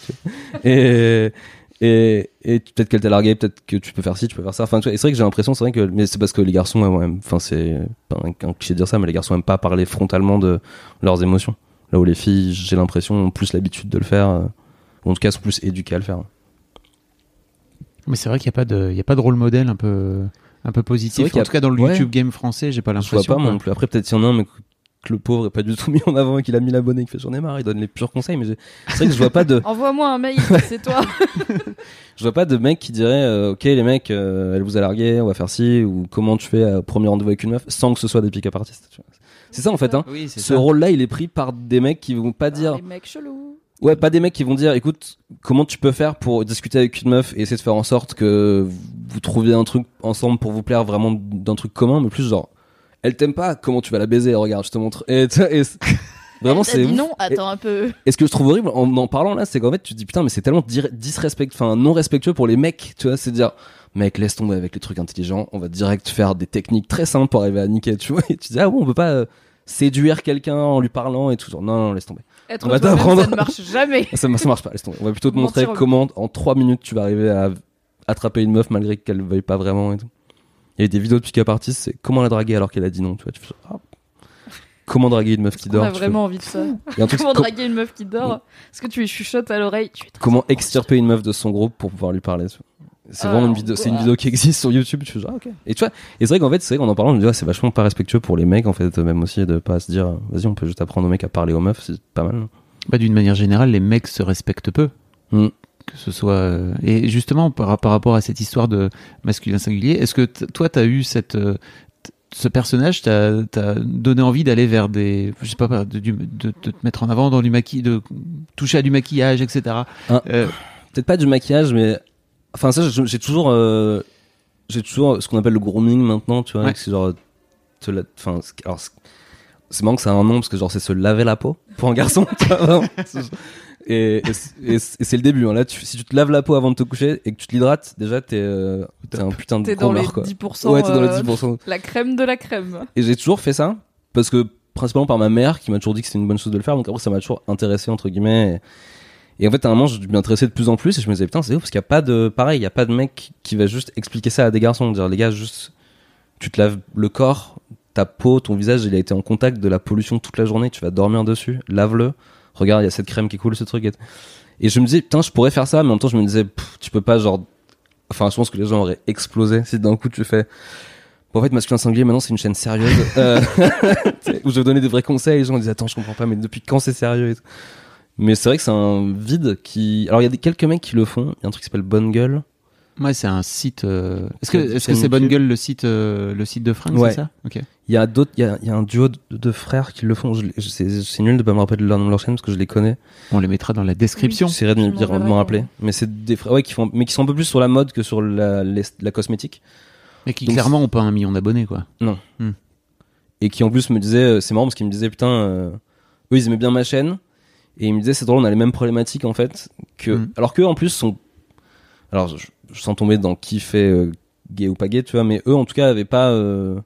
et et, peut-être qu'elle t'a largué peut-être que tu peux faire ci tu peux faire ça. Enfin c'est vrai que j'ai l'impression c'est vrai que mais c'est parce que les garçons enfin c'est pas un cliché de dire ça mais les garçons aiment pas parler frontalement de leurs émotions. Là où les filles j'ai l'impression ont plus l'habitude de le faire euh, ou en tout cas sont plus éduquées à le faire. Mais c'est vrai qu'il n'y a pas de, il y a pas de rôle modèle un peu, un peu positif. qu'il En tout cas, dans le ouais. YouTube game français, j'ai pas je vois l'impression. pas moi non plus après peut-être qu'il y en a un mais que le pauvre est pas du tout mis en avant et qu'il a mis l'abonné qui fait j'en ai marre il donne les purs conseils mais j'ai- c'est vrai que je vois pas de Envoie-moi un mail, c'est toi. Je vois pas de mec qui dirait euh, ok les mecs euh, elle vous a largué on va faire ci ou comment tu fais euh, premier rendez-vous avec une meuf sans que ce soit des pick-up artistes c'est ça en fait hein Oui, ce ça. rôle là il est pris par des mecs qui vont pas dire Les mecs chelous. Ouais pas des mecs qui vont dire écoute comment tu peux faire pour discuter avec une meuf et essayer de faire en sorte que vous trouviez un truc ensemble pour vous plaire vraiment d'un truc commun mais plus genre elle t'aime pas comment tu vas la baiser? Regarde je te montre et, et vraiment c'est non, attends un peu. Et ce que je trouve horrible? En en parlant là, c'est qu'en fait tu te dis putain mais c'est tellement disrespect, enfin non respectueux pour les mecs, tu vois, c'est dire mec laisse tomber avec les trucs intelligents, on va direct faire des techniques très simples pour arriver à niquer, tu vois. Et tu dis ah bon on peut pas euh, séduire quelqu'un en lui parlant et tout, genre, non non laisse tomber. Être On va t'apprendre. ça ne marche jamais. Ça, ça marche pas, laisse tomber. On va plutôt te montrer comment en 3 minutes tu vas arriver à attraper une meuf malgré qu'elle veuille pas vraiment et tout. Il y a des vidéos de pick-up artistes, c'est comment la draguer alors qu'elle a dit non, tu vois. Tu fais, ah. Comment draguer une meuf qui On dort a fais- vraiment envie de ça. Un truc, Comment com- draguer une meuf qui dort Est-ce que tu lui chuchotes à l'oreille comment extirper une meuf de son groupe pour pouvoir lui parler. tu vois. C'est Ah, vraiment une vidéo, c'est une vidéo qui existe sur YouTube. Tu fais genre, ah, ok. Et tu vois, et c'est vrai qu'en fait, c'est vrai qu'en en parlant, je me dis, ouais, c'est vachement pas respectueux pour les mecs, en fait, même aussi, de pas se dire, vas-y, on peut juste apprendre aux mecs à parler aux meufs, c'est pas mal. Bah, d'une manière générale, les mecs se respectent peu. Mm. Que ce soit. euh, Et justement, par, par rapport à cette histoire de masculin singulier, est-ce que t- toi, t'as eu cette. euh, t- ce personnage t'a t'a donné envie d'aller vers des. Je sais pas, de, du- de- de te mettre en avant dans du maquillage, de toucher à du maquillage, etc. Ah. Euh, Peut-être pas du maquillage, mais, enfin, ça, j'ai toujours, euh, j'ai toujours ce qu'on appelle le grooming maintenant, tu vois, Ouais. c'est genre, te la- enfin, alors, c'est- marrant que ça a un nom parce que genre c'est se laver la peau pour un garçon, tu vois, Et, et, c'est- et le début. Hein. Là, tu, si tu te laves la peau avant de te coucher et que tu te l'hydrates, déjà t'es euh, t'es un putain de T'es dans les quoi. 10%. Ouais, t'es dans les euh, 10%. La crème de la crème. Et j'ai toujours fait ça parce que principalement par ma mère qui m'a toujours dit que c'était une bonne chose de le faire. Donc après ça m'a toujours intéressé entre guillemets. Et, et en fait à un moment je m'y intéressais de plus en plus et je me disais putain c'est ouf parce qu'il y a pas de pareil il y a pas de mec qui va juste expliquer ça à des garçons dire les gars juste tu te laves le corps ta peau ton visage il a été en contact de la pollution toute la journée tu vas dormir dessus lave-le regarde il y a cette crème qui coule ce truc et, je me disais putain je pourrais faire ça mais en même temps je me disais tu peux pas genre enfin je pense que les gens auraient explosé si d'un coup tu fais Bon, en fait, Masculin Singulier, maintenant, c'est une chaîne sérieuse, euh, où je donner des vrais conseils. Les gens disent, attends, je comprends pas, mais depuis quand c'est sérieux et tout? Mais c'est vrai que c'est un vide qui, alors il y a des, quelques mecs qui le font. Il y a un truc qui s'appelle Bonne Gueule. Moi, c'est un site. euh, Est-ce que C'est- est-ce que c'est Bonne. Gueule le site euh, le site de fringues, Ouais. c'est ça? Ok. Il y a d'autres, il y a, il y a un duo de, de frères qui le font. C'est nul de pas me rappeler de leur nom de leur chaîne parce que je les connais. On les mettra dans la description. J'essaierai de m'en rappeler. Mais c'est des frères, ouais, qui font, mais qui sont un peu plus sur la mode que sur la, les- la cosmétique. Mais qui Donc, clairement ont pas un million d'abonnés, quoi. Et qui en plus me disaient, euh, c'est marrant parce qu'ils me disaient, putain, euh, eux ils aimaient bien ma chaîne. Et ils me disaient, c'est drôle, on a les mêmes problématiques en fait. Que, Mm. alors qu'eux en plus sont. Alors je, je sens tomber dans qui fait euh, gay ou pas gay, tu vois, mais eux en tout cas avaient pas. Euh,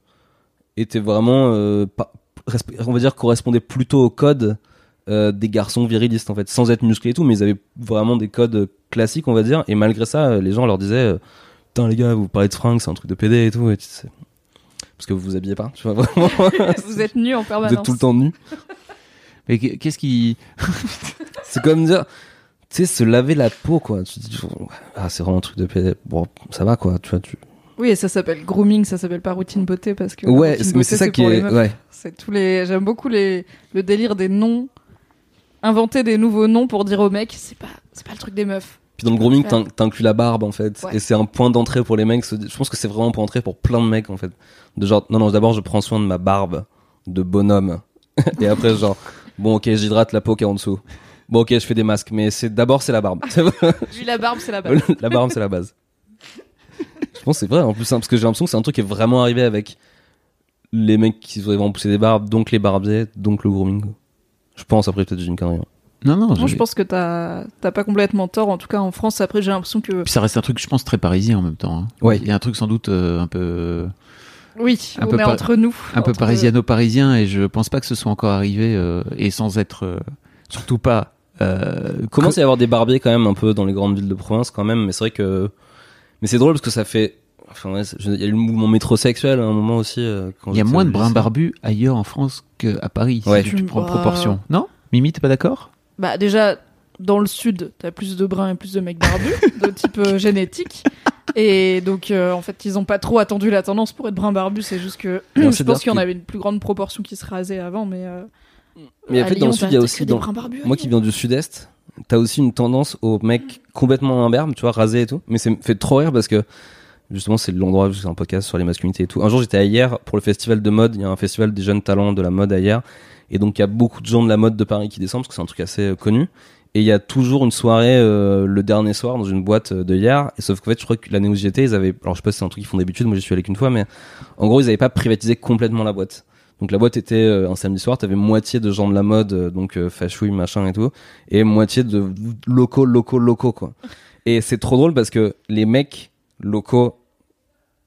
été vraiment. euh, pas- on va dire correspondaient plutôt au code euh, des garçons virilistes en fait, sans être musclés et tout, mais ils avaient vraiment des codes classiques, on va dire. Et malgré ça, les gens leur disaient, putain les gars, vous parlez de fringues, c'est un truc de PD et tout. Et tu sais, parce que vous vous habillez pas, tu vois, vraiment. Vous êtes nus en vous permanence. êtes tout le temps nus. Mais qu- qu'est-ce qui C'est comme dire, tu sais, se laver la peau, quoi. Tu dis, ah, c'est vraiment un truc de PD. Bon, ça va, quoi, tu vois, tu. Oui, et ça s'appelle grooming, ça s'appelle pas routine beauté parce que Ouais, mais c'est ça qui est, ouais. C'est tous les. J'aime beaucoup les le délire des noms. Inventer des nouveaux noms pour dire aux mecs, c'est pas c'est pas le truc des meufs. Puis dans le grooming, t'in- t'inclus la barbe, en fait. Ouais. Et c'est un point d'entrée pour les mecs. Je pense que c'est vraiment un point d'entrée pour plein de mecs, en fait. De genre, non, non, d'abord, je prends soin de ma barbe de bonhomme. et après, genre, bon, ok, j'hydrate la peau qui est en dessous. Bon, ok, je fais des masques. Mais c'est, d'abord, c'est la barbe. Lui la barbe, c'est la base. la barbe, c'est la base. Je pense que c'est vrai, en plus, hein, parce que j'ai l'impression que c'est un truc qui est vraiment arrivé avec les mecs qui voudraient vraiment pousser des barbes, donc les barbiers, donc le grooming. Je pense, après, peut-être j'ai une connerie. hein. Non, non. Moi, j'ai- je pense que t'as t'as pas complètement tort. En tout cas, en France, après, j'ai l'impression que Puis ça reste un truc, je pense, très parisien en même temps. hein. Ouais. Il y a un truc sans doute euh, un peu oui, Un on peu est par- entre nous. un peu parisiano-parisien et je pense pas que ce soit encore arrivé euh, et sans être euh, surtout pas. Euh, Il commence à y avoir des barbiers quand même un peu dans les grandes villes de province quand même, mais c'est vrai que. Mais c'est drôle parce que ça fait. Enfin, ouais, il y a eu le mouvement métrosexuel à un moment aussi. euh, quand Il y a moins de brins barbus ailleurs en France qu'à Paris, Ouais. si tu prends Bah. proportion. Non? Mimi, t'es pas d'accord? Bah déjà, dans le sud, t'as plus de bruns et plus de mecs barbus, de type euh, génétique. Et donc, euh, en fait, ils ont pas trop attendu la tendance pour être brun barbu. C'est juste que Non, je c'est pense qu'il y en avait une plus grande proportion qui se rasait avant, mais. euh, Mais en à fait, dans le sud, il y a t'as aussi. que des Dans... bruns barbus à Moi qui Lyon. viens du sud-est, t'as aussi une tendance aux mecs complètement imberbes, tu vois, rasés et tout. Mais c'est fait trop rire parce que justement, c'est l'endroit où c'est un podcast sur les masculinités et tout. Un jour, j'étais à hier pour le festival de mode. Il y a un festival des jeunes talents de la mode à hier. Et donc, il y a beaucoup de gens de la mode de Paris qui descendent parce que c'est un truc assez euh, connu. Et il y a toujours une soirée euh, le dernier soir dans une boîte euh, de hier. Et sauf qu'en fait, je crois que l'année où j'y étais, ils avaient. Alors, je sais pas si c'est un truc qu'ils font d'habitude. Moi, j'y suis allé qu'une fois, mais en gros, ils avaient pas privatisé complètement la boîte. Donc la boîte était euh, un samedi soir, t'avais moitié de gens de la mode, euh, donc euh, fashouille, machin et tout, et moitié de locaux, locaux, locaux quoi. Et c'est trop drôle parce que les mecs locaux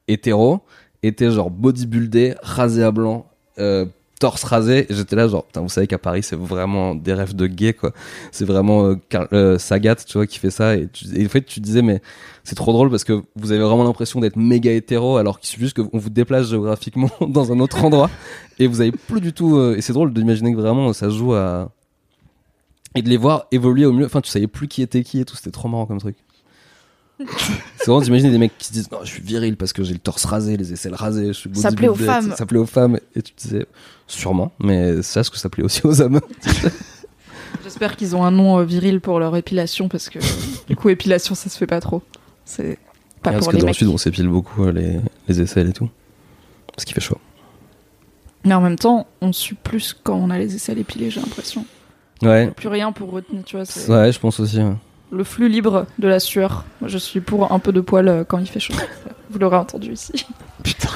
hétéros étaient genre bodybuildés, rasés à blanc, euh, torse rasé. J'étais là genre, putain, vous savez qu'à Paris c'est vraiment des rêves de gay quoi. C'est vraiment euh, euh, Sagat, tu vois, qui fait ça. Et, tu, et en fait tu disais mais c'est trop drôle parce que vous avez vraiment l'impression d'être méga hétéro alors qu'il suffit juste qu'on vous déplace géographiquement dans un autre endroit et vous avez plus du tout euh, et c'est drôle d'imaginer que vraiment ça joue à et de les voir évoluer au mieux enfin tu savais plus qui était qui et tout c'était trop marrant comme truc c'est vraiment d'imaginer des mecs qui se disent non je suis viril parce que j'ai le torse rasé les aisselles rasées je suis Ça plaît aux femmes. ça plaît aux femmes et tu te disais sûrement mais c'est ce que ça plaît aussi aux hommes J'espère qu'ils ont un nom euh, viril pour leur épilation parce que du coup, épilation, ça se fait pas trop. C'est pas parce pour que les dans le mecs. sud on s'épile beaucoup euh, les, les aisselles et tout parce qu'il fait chaud Mais en même temps, on sue plus quand on a les aisselles épilées, j'ai l'impression. ouais Plus rien pour retenir, tu vois. c'est ouais je pense aussi ouais. Le flux libre de la sueur. Moi, je suis pour un peu de poil euh, quand il fait chaud. Vous l'aurez entendu ici. Putain.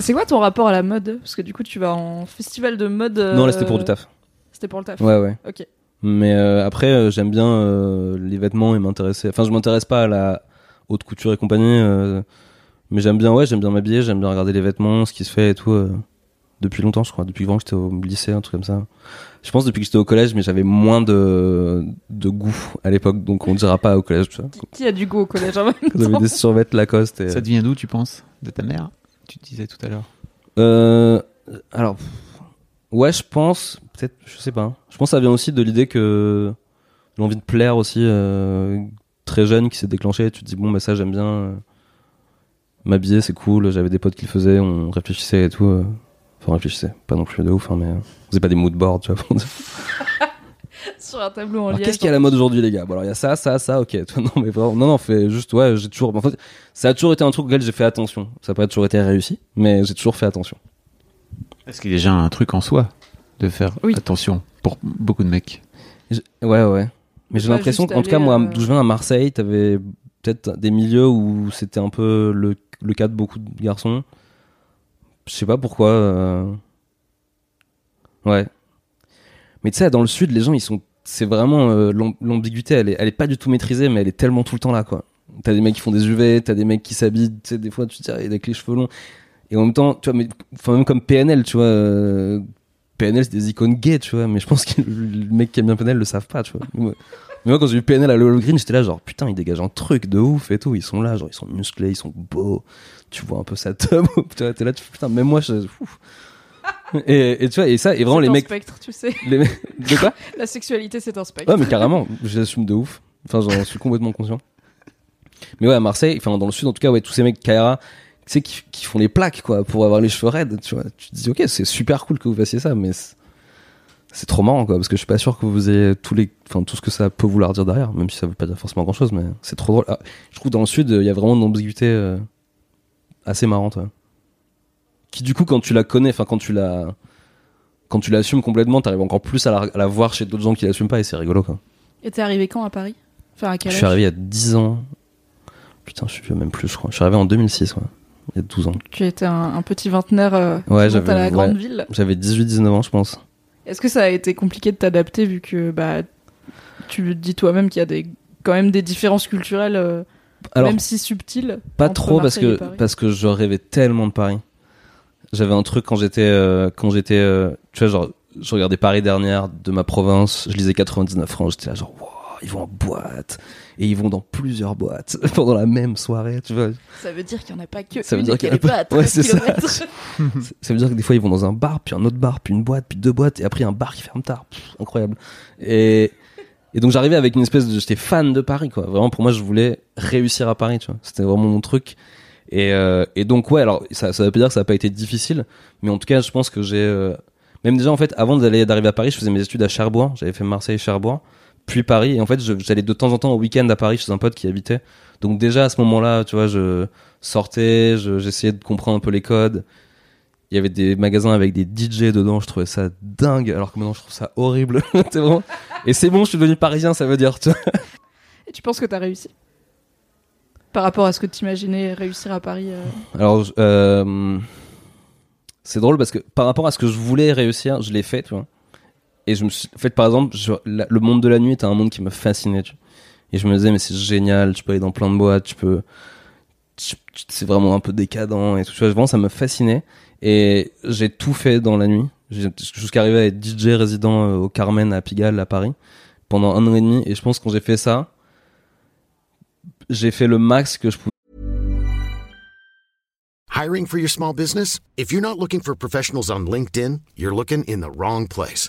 C'est quoi ton rapport à la mode? Parce que du coup, tu vas en festival de mode. euh, non là c'était pour du taf C'était pour le taf. ouais ouais Ok. Mais euh, après, euh, j'aime bien euh, les vêtements et m'intéresser. Enfin, je m'intéresse pas à la haute couture et compagnie, euh, mais j'aime bien, ouais, j'aime bien m'habiller, j'aime bien regarder les vêtements, ce qui se fait et tout. euh, depuis longtemps, je crois. Depuis vraiment que j'étais au lycée, un truc comme ça. Je pense depuis que j'étais au collège, mais j'avais moins de, de goût à l'époque, donc on dira pas au collège, tu vois. Qui, qui a du goût au collège en même J'avais des survêtements Lacoste et. Ça te vient d'où, tu penses? De ta mère? Tu te disais tout à l'heure. Euh, alors, ouais, je pense, peut-être, je sais pas. Je pense que ça vient aussi de l'idée que l'envie de plaire aussi, euh, très jeune, qui s'est déclenchée. Tu te dis, bon, bah ça, j'aime bien euh, m'habiller, c'est cool. J'avais des potes qui le faisaient, on réfléchissait et tout. Euh. Enfin, on réfléchissait, pas non plus de ouf, hein, mais euh, on faisait pas des mood boards, tu vois. Sur un tableau en Alors, liège. qu'est-ce qui est à la mode aujourd'hui, les gars? Bon, alors il y a ça, ça, ça, ok. Non, mais vraiment, non, non, fait juste, ouais, j'ai toujours. En fait, ça a toujours été un truc auquel j'ai fait attention. Ça n'a pas toujours été réussi, mais j'ai toujours fait attention. Est-ce qu'il y a déjà un truc en soi de faire Oui. attention pour beaucoup de mecs? Ouais, ouais. Mais j'ai l'impression qu'en tout cas, moi, euh, d'où je viens à Marseille, t'avais peut-être des milieux où c'était un peu le, le cas de beaucoup de garçons. Je sais pas pourquoi. euh, Ouais. Mais tu sais, dans le sud, les gens, ils sont. C'est vraiment. euh, l'am- L'ambiguïté, elle est, pas du tout maîtrisée, mais elle est tellement tout le temps là, quoi. T'as des mecs qui font des UV, t'as des mecs qui s'habillent, tu sais, des fois, tu te dis, ah, avec les cheveux longs. Et en même temps, tu vois, mais, même comme PNL, tu vois. euh, PNL, c'est des icônes gays, tu vois, mais je pense que le mec qui aime bien PNL le savent pas, tu vois. Mais moi- mais moi, quand j'ai vu PNL à l'Hollow Green, j'étais là, genre, putain, ils dégagent un truc de ouf et tout. Ils sont là, genre, ils sont musclés, ils sont beaux. Tu vois un peu sa tub, tu vois, t'es là, tu fais, putain, même moi, je. ouf. Et, et tu vois, et ça, et vraiment, C'est les un mecs. spectre, tu sais. Les mecs. De quoi? La sexualité, c'est un spectre. Ouais, mais carrément, j'assume de ouf. Enfin, j'en suis complètement conscient. Mais ouais, à Marseille, enfin, dans le sud, en tout cas, ouais, tous ces mecs Kaira, tu sais, qui, qui font les plaques, quoi, pour avoir les cheveux raides, tu vois. Tu te dis, ok, c'est super cool que vous fassiez ça, mais c'est- trop marrant, quoi, parce que je suis pas sûr que vous ayez tous les, enfin, tout ce que ça peut vouloir dire derrière, même si ça veut pas dire forcément grand chose, mais c'est trop drôle. Ah, je trouve que dans le sud, il y a vraiment une ambiguïté euh, assez marrante, ouais. Qui, du coup, quand tu la connais, enfin, quand tu la, quand tu l'assumes complètement, t'arrives encore plus à la, à la voir chez d'autres gens qui l'assument pas, et c'est rigolo, quoi. Et t'es arrivé quand à Paris? Enfin, à quel Je suis arrivé il y a 10 ans. Putain, je suis vieux, même plus, je crois. Je suis arrivé en 2006, ouais. Il y a 12 ans. Tu étais un, un petit vingtenaire euh, Ouais, à la grande ouais. ville. J'avais 18-19 ans, je pense. Est-ce que ça a été compliqué de t'adapter vu que bah tu dis toi-même qu'il y a des quand même des différences culturelles euh, Alors, même si subtiles pas trop parce Marseille que, parce que je rêvais tellement de Paris. J'avais un truc quand j'étais, euh, quand j'étais, euh, tu vois, genre, je regardais Paris dernière de ma province, je lisais 99 francs, j'étais là, genre, wow, ils vont en boîte. Et ils vont dans plusieurs boîtes pendant la même soirée, tu vois. Ça veut dire qu'il n'y en a pas que Ça veut une dire qu'il y en qu'elle a est pas à pas- Ouais, 13 c'est ça. veut dire que des fois ils vont dans un bar, puis un autre bar, puis une boîte, puis deux boîtes, et après un bar qui ferme tard. Pff, incroyable. Et, et donc j'arrivais avec une espèce de. J'étais fan de Paris, quoi. Vraiment, pour moi, je voulais réussir à Paris, tu vois. C'était vraiment mon truc. Et, euh, et donc, ouais, alors, ça, ça veut pas dire que ça n'a pas été difficile, mais en tout cas, je pense que j'ai. euh, Même déjà, en fait, avant d'aller d'arriver à Paris, je faisais mes études à Cherbourg. J'avais fait Marseille-Cherbourg, puis Paris. Et en fait, je- j'allais de temps en temps au week-end à Paris chez un pote qui habitait. Donc, déjà, à ce moment-là, tu vois, je sortais, je- j'essayais de comprendre un peu les codes. Il y avait des magasins avec des DJ dedans, je trouvais ça dingue, alors que maintenant je trouve ça horrible. Vraiment... Et c'est bon, je suis devenu parisien, ça veut dire. tu vois. Et tu penses que t'as réussi? Par rapport à ce que t'imaginais réussir à Paris euh, Alors, euh, c'est drôle parce que par rapport à ce que je voulais réussir, je l'ai fait, tu vois. Et je me suis en fait, par exemple, le monde de la nuit était un monde qui me fascinait. Et je me disais, mais c'est génial, tu peux aller dans plein de boîtes, tu peux. C'est vraiment un peu décadent et tout. Tu vois, vraiment, ça me fascinait. Et j'ai tout fait dans la nuit. Jusqu'à arriver à être DJ résident euh, au Carmen à Pigalle, à Paris, pendant un an et demi. Et je pense que quand j'ai fait ça, j'ai fait le max que je pouvais. Hiring for your small business? If you're not looking for professionals on LinkedIn, you're looking in the wrong place.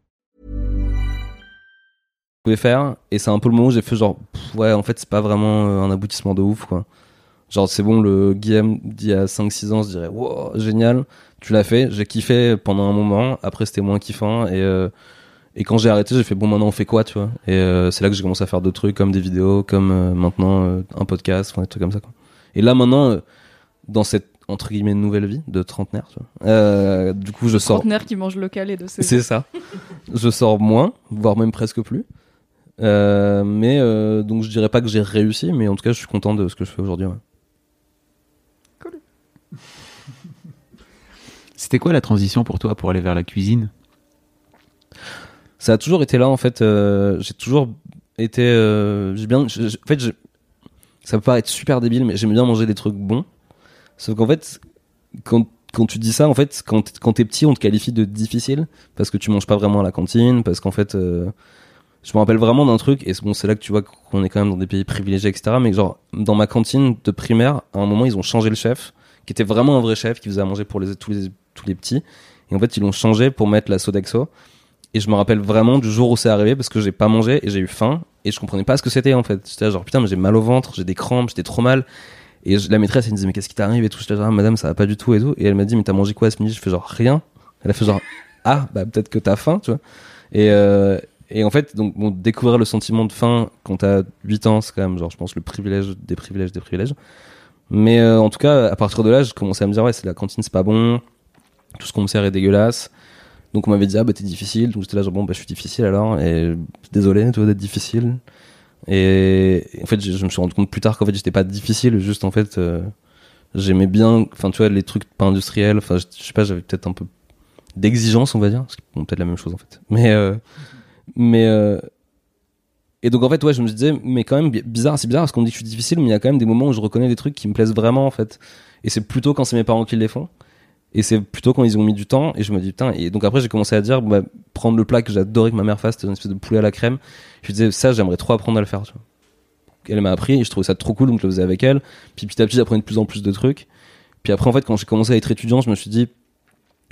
Pouvais faire. Et c'est un peu le moment où j'ai fait genre pff, ouais en fait c'est pas vraiment euh, un aboutissement de ouf quoi. Genre c'est bon le Guillaume d'il y a 5-6 ans se dirait wow génial. Tu l'as fait. J'ai kiffé pendant un moment. Après c'était moins kiffant. Et euh, et quand j'ai arrêté j'ai fait bon maintenant on fait quoi tu vois? Et euh, c'est là que j'ai commencé à faire d'autres trucs comme des vidéos comme maintenant un podcast enfin des trucs comme ça quoi. Et là maintenant dans cette entre guillemets nouvelle vie de trentenaire tu vois. Euh, du coup je sors trentenaire qui mange local et de ses c'est ça. Je sors moins, voire même presque plus. Euh, mais euh, donc je dirais pas que j'ai réussi, mais en tout cas je suis content de ce que je fais aujourd'hui. ouais. C'était quoi la transition pour toi pour aller vers la cuisine? Ça a toujours été là en fait. euh, j'ai toujours été. euh, j'ai bien. j'ai- j'ai- en fait, j'ai- ça peut paraître super débile, mais j'aime bien manger des trucs bons. Sauf qu'en fait, quand quand tu dis ça, en fait, quand, quand t'es petit, on te qualifie de difficile parce que tu manges pas vraiment à la cantine, parce qu'en fait, euh, je me rappelle vraiment d'un truc et bon c'est là que tu vois qu'on est quand même dans des pays privilégiés etc mais genre dans ma cantine de primaire à un moment ils ont changé le chef qui était vraiment un vrai chef qui faisait à manger pour les tous les tous les petits. Et en fait ils l'ont changé pour mettre la Sodexo. Et je me rappelle vraiment du jour où c'est arrivé parce que j'ai pas mangé et j'ai eu faim et je comprenais pas ce que c'était en fait. J'étais genre putain mais j'ai mal au ventre j'ai des crampes j'étais trop mal. Et la maîtresse elle me disait mais qu'est-ce qui t'arrive et tout. J'étais genre, Ah, madame ça va pas du tout et tout. Et elle m'a dit mais t'as mangé quoi ce midi? Je fais genre rien. Elle a fait genre ah bah peut-être que t'as faim tu vois. Et euh, et en fait, donc, découvrir le sentiment de faim quand t'as 8 ans, c'est quand même, genre, je pense, le privilège des privilèges des privilèges. Mais euh, en tout cas, à partir de là, je commençais à me dire, ouais, c'est la cantine, c'est pas bon, tout ce qu'on me sert est dégueulasse. Donc on m'avait dit, ah bah t'es difficile. Donc j'étais là, genre, bon, bah je suis difficile alors, et désolé, tu vois, d'être difficile. Et, en fait, je, me suis rendu compte plus tard qu'en fait, j'étais pas difficile, juste en fait, euh, j'aimais bien, enfin, tu vois, les trucs pas industriels, enfin, je, je sais pas, j'avais peut-être un peu d'exigence, on va dire. C'est bon, peut-être la même chose en fait. Mais, euh, mais, euh, et donc en fait, ouais, je me disais, mais quand même bi- bizarre, c'est bizarre parce qu'on dit que je suis difficile, mais il y a quand même des moments où je reconnais des trucs qui me plaisent vraiment en fait. Et c'est plutôt quand c'est mes parents qui les font. Et c'est plutôt quand ils ont mis du temps. Et je me dis, putain, et donc après, j'ai commencé à dire, bah, prendre le plat que j'adorais que ma mère fasse, c'était une espèce de poulet à la crème. Je me disais, ça, j'aimerais trop apprendre à le faire, tu vois. Elle m'a appris et je trouvais ça trop cool, donc je le faisais avec elle. Puis petit à petit, j'apprenais de plus en plus de trucs. Puis après, en fait, quand j'ai commencé à être étudiant, je me suis dit,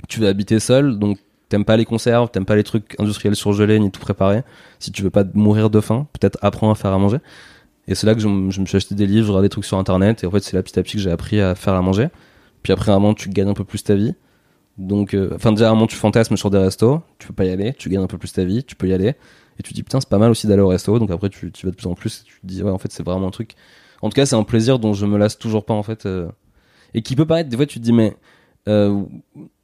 tu vas habiter seul, donc t'aimes pas les conserves, t'aimes pas les trucs industriels surgelés ni tout préparé. Si tu veux pas mourir de faim, peut-être apprends à faire à manger. Et c'est là que je, me suis acheté des livres, des trucs sur internet, et en fait, c'est là petit à petit que j'ai appris à faire à manger. Puis après, un moment, tu gagnes un peu plus ta vie. Donc, euh, enfin, déjà, à un moment, tu fantasmes sur des restos, tu peux pas y aller, tu gagnes un peu plus ta vie, tu peux y aller. Et tu te dis, putain, c'est pas mal aussi d'aller au resto. Donc après, tu, tu vas de plus en plus, et tu te dis, ouais, en fait, c'est vraiment un truc. En tout cas, c'est un plaisir dont je me lasse toujours pas, en fait. euh, et qui peut paraître, des fois, tu te dis, mais, euh,